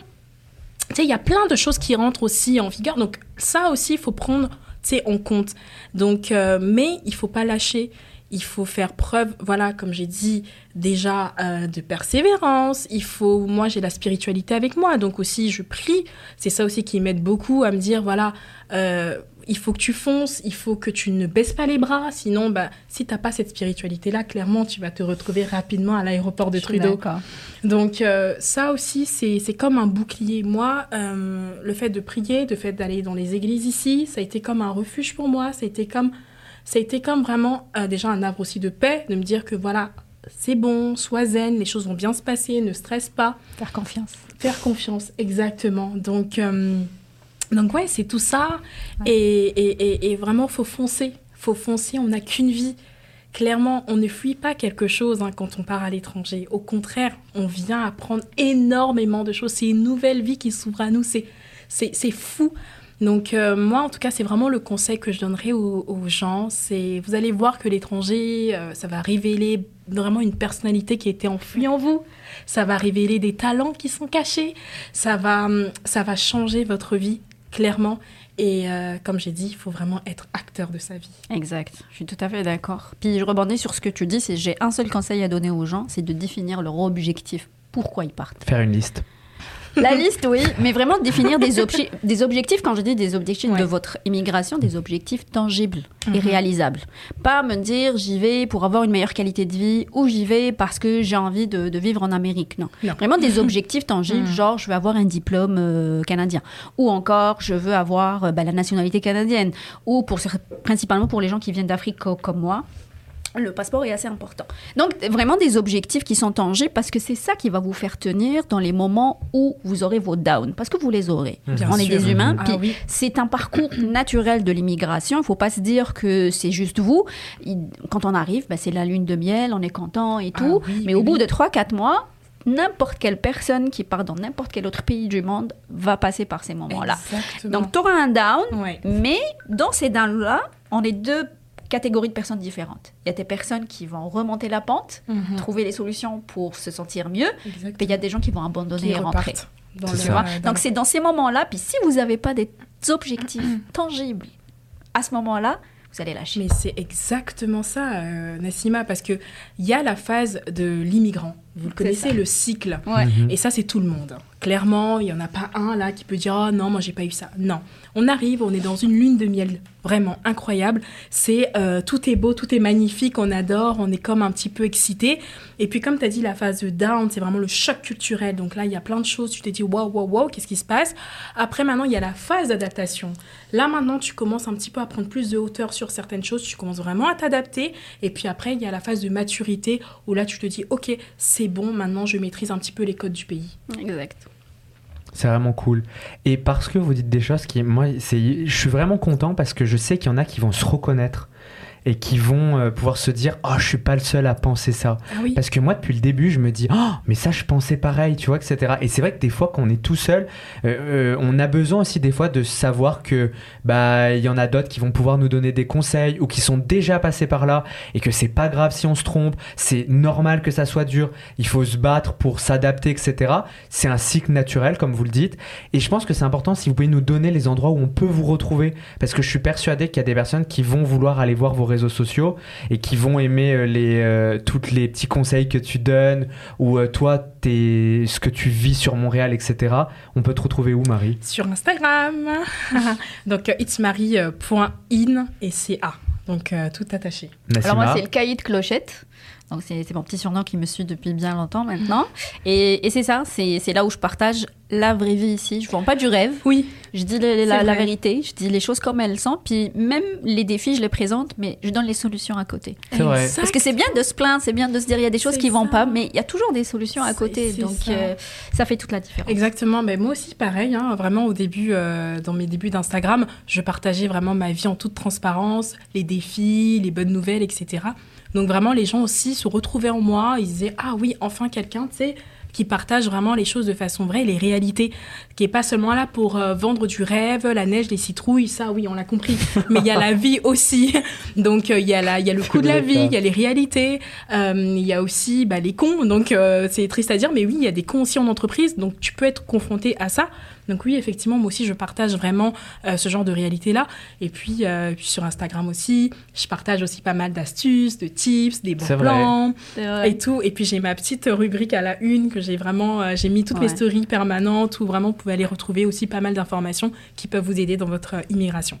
S2: Tu sais, il y a plein de choses qui rentrent aussi en vigueur. Donc, ça aussi, il faut prendre tu sais, en compte. Donc, euh, mais il faut pas lâcher. il faut faire preuve, voilà, comme j'ai dit, déjà euh, de persévérance. Il faut, moi, j'ai la spiritualité avec moi, donc aussi je prie. C'est ça aussi qui m'aide beaucoup à me dire, voilà, euh, il faut que tu fonces, il faut que tu ne baisses pas les bras, sinon, bah, si t'as pas cette spiritualité-là, clairement, tu vas te retrouver rapidement à l'aéroport de Trudeau. Donc euh, ça aussi, c'est comme un bouclier. Moi, euh, le fait de prier, le fait d'aller dans les églises ici, ça a été comme un refuge pour moi. Ça a été comme, ça a été comme vraiment euh, déjà un havre aussi de paix, de me dire que voilà, c'est bon, sois zen, les choses vont bien se passer, ne stresse pas.
S3: Faire confiance.
S2: Faire confiance, exactement. Donc, euh, donc ouais, c'est tout ça. Et, et, et, et vraiment, faut foncer. Faut foncer, on n'a qu'une vie. Clairement, on ne fuit pas quelque chose hein, quand on part à l'étranger. Au contraire, on vient apprendre énormément de choses. C'est une nouvelle vie qui s'ouvre à nous. C'est, fou. Donc euh, moi, en tout cas, c'est vraiment le conseil que je donnerais aux, aux gens. C'est, vous allez voir que l'étranger, euh, ça va révéler vraiment une personnalité qui était enfouie en vous. Ça va révéler des talents qui sont cachés. Ça va, hum, ça va changer votre vie clairement. Et euh, comme j'ai dit, il faut vraiment être acteur de sa vie.
S3: Exact, je suis tout à fait d'accord. Puis je rebondis sur ce que tu dis, c'est j'ai un seul conseil à donner aux gens, c'est de définir leur objectif. Pourquoi ils partent
S1: Faire une liste.
S3: La liste, oui, mais vraiment définir des, obje- des objectifs, quand je dis des objectifs
S2: Ouais.
S3: de votre immigration, des objectifs tangibles et
S2: Mhm.
S3: réalisables. Pas me dire j'y vais pour avoir une meilleure qualité de vie ou j'y vais parce que j'ai envie de, de vivre en Amérique. Non.
S2: Non.
S3: Vraiment des objectifs tangibles,
S2: Mhm.
S3: genre je veux avoir un diplôme euh, canadien ou encore je veux avoir euh, bah, la nationalité canadienne ou pour, principalement pour les gens qui viennent d'Afrique co- comme moi. Le passeport est assez important. Donc, vraiment des objectifs qui sont tangibles parce que c'est ça qui va vous faire tenir dans les moments où vous aurez vos downs. Parce que vous les aurez.
S2: Bien
S3: On est des humains.
S2: Ah
S3: puis
S2: oui.
S3: c'est un parcours naturel de l'immigration. Il ne faut pas se dire que c'est juste vous. Quand on arrive, bah, c'est la lune de miel, on est content et
S2: Ah
S3: tout.
S2: oui,
S3: Mais
S2: oui,
S3: au bout de 3-4 mois, n'importe quelle personne qui part dans n'importe quel autre pays du monde va passer par ces moments-là. Donc, tu auras un down,
S2: ouais.
S3: mais dans ces downs-là, on est deux catégories de personnes différentes. Il y a des personnes qui vont remonter la pente,
S2: Mhm.
S3: trouver les solutions pour se sentir mieux,
S2: Exactement.
S3: puis il y a des gens qui vont abandonner
S2: Qui
S3: et rentrer.
S2: dans le-
S3: vois Donc
S2: le-
S3: c'est dans ces moments-là, puis si vous n'avez pas des objectifs tangibles à ce moment-là, vous allez lâcher.
S2: Mais c'est exactement ça, euh, Nassima, parce que il y a la phase de l'immigrant. Vous le connaissez,
S3: ça.
S2: le cycle.
S3: Ouais.
S1: Mhm.
S2: Et ça, c'est tout le monde. Clairement, il n'y en a pas un là qui peut dire Oh non, moi, j'ai pas eu ça. Non. On arrive, on est dans une lune de miel vraiment incroyable. C'est euh, Tout est beau, tout est magnifique, on adore, on est comme un petit peu excité. Et puis, comme tu as dit, la phase de down, c'est vraiment le choc culturel. Donc là, il y a plein de choses. Tu t'es dit Waouh, waouh, waouh, qu'est-ce qui se passe? Après, maintenant, il y a la phase d'adaptation. Là, maintenant, tu commences un petit peu à prendre plus de hauteur sur certaines choses. Tu commences vraiment à t'adapter. Et puis après, il y a la phase de maturité où là, tu te dis Ok, c'est bon, maintenant, je maîtrise un petit peu les codes du pays.
S3: Exact.
S1: C'est vraiment cool. Et parce que vous dites des choses qui, moi, c'est, je suis vraiment content parce que je sais qu'il y en a qui vont se reconnaître et qui vont euh, pouvoir se dire, oh, je suis pas le seul à penser ça.
S2: Ah oui.
S1: Parce que moi, depuis le début, je me dis, oh, mais ça, je pensais pareil, tu vois, etc. Et c'est vrai que des fois, quand on est tout seul, euh, euh, on a besoin aussi des fois de savoir que, bah, il y en a d'autres qui vont pouvoir nous donner des conseils ou qui sont déjà passés par là et que c'est pas grave si on se trompe, c'est normal que ça soit dur, il faut se battre pour s'adapter, etc. C'est un cycle naturel, comme vous le dites. Et je pense que c'est important si vous pouvez nous donner les endroits où on peut vous retrouver. Parce que je suis persuadé qu'il y a des personnes qui vont vouloir aller voir vos réseaux sociaux et qui vont aimer euh, les, euh, toutes les petits conseils que tu donnes ou euh, toi, tes, ce que tu vis sur Montréal, etc. On peut te retrouver où, Marie?
S2: Sur Instagram. Donc, euh, itsmarie.in et c'est A. Donc, euh, tout attaché.
S1: Nassima
S3: Alors moi, c'est le cahier de clochette. Donc c'est mon petit surnom qui me suit depuis bien longtemps maintenant. Et, et c'est ça, c'est là où je partage la vraie vie ici. Je vends pas du rêve.
S2: Oui,
S3: Je dis le- la, vérité, je dis les choses comme elles sont. Puis même les défis, je les présente, mais je donne les solutions à côté.
S1: C'est vrai.
S3: Parce que c'est bien de se plaindre, c'est bien de se dire il y a des choses qui vont
S2: ça.
S3: pas, mais il y a toujours des solutions à côté. Donc
S2: ça.
S3: euh, ça fait toute la différence.
S2: Exactement, mais moi aussi pareil, hein, vraiment au début, euh, dans mes débuts d'Instagram, je partageais vraiment ma vie en toute transparence, les défis, les bonnes nouvelles, etc. Donc vraiment les gens aussi se retrouvaient en moi, ils disaient ah oui enfin quelqu'un tu sais qui partage vraiment les choses de façon vraie, les réalités, qui est pas seulement là pour euh, vendre du rêve, la neige, les citrouilles, ça oui, on l'a compris, mais il y a la vie aussi. Donc euh, il y a la, il y a le coût de la vie, il y a les réalités, euh, il y a aussi bah, les cons. Donc c'est triste à dire, mais oui, il y a des cons aussi en entreprise, donc tu peux être confronté à ça. Donc oui, effectivement, moi aussi, je partage vraiment euh, ce genre de réalité-là. Et puis, euh, puis, sur Instagram aussi, je partage aussi pas mal d'astuces, de tips, des bons plans et tout. Et puis j'ai ma petite rubrique à la une que j'ai vraiment, euh, j'ai mis toutes mes stories permanentes où vraiment vous pouvez aller retrouver aussi pas mal d'informations qui peuvent vous aider dans votre immigration.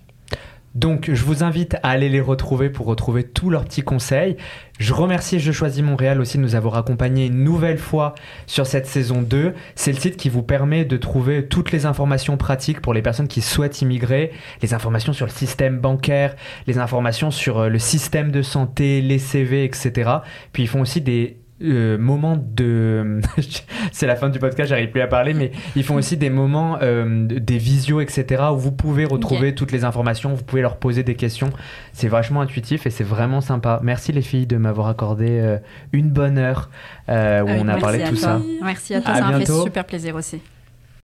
S1: Donc, je vous invite à aller les retrouver pour retrouver tous leurs petits conseils. Je remercie Je choisis Montréal aussi de nous avoir accompagnés une nouvelle fois sur cette saison 2. C'est le site qui vous permet de trouver toutes les informations pratiques pour les personnes qui souhaitent immigrer, les informations sur le système bancaire, les informations sur euh, le système de santé, les CV, etc. Puis ils font aussi des euh, moments de c'est la fin du podcast j'arrive plus à parler mais ils font aussi des moments euh, des visios etc où vous pouvez retrouver toutes les informations vous pouvez leur poser des questions. C'est vachement intuitif et c'est vraiment sympa. Merci les filles de m'avoir accordé euh, une bonne heure où on a parlé de tout ça.
S3: Merci à toi ça m'a fait super plaisir aussi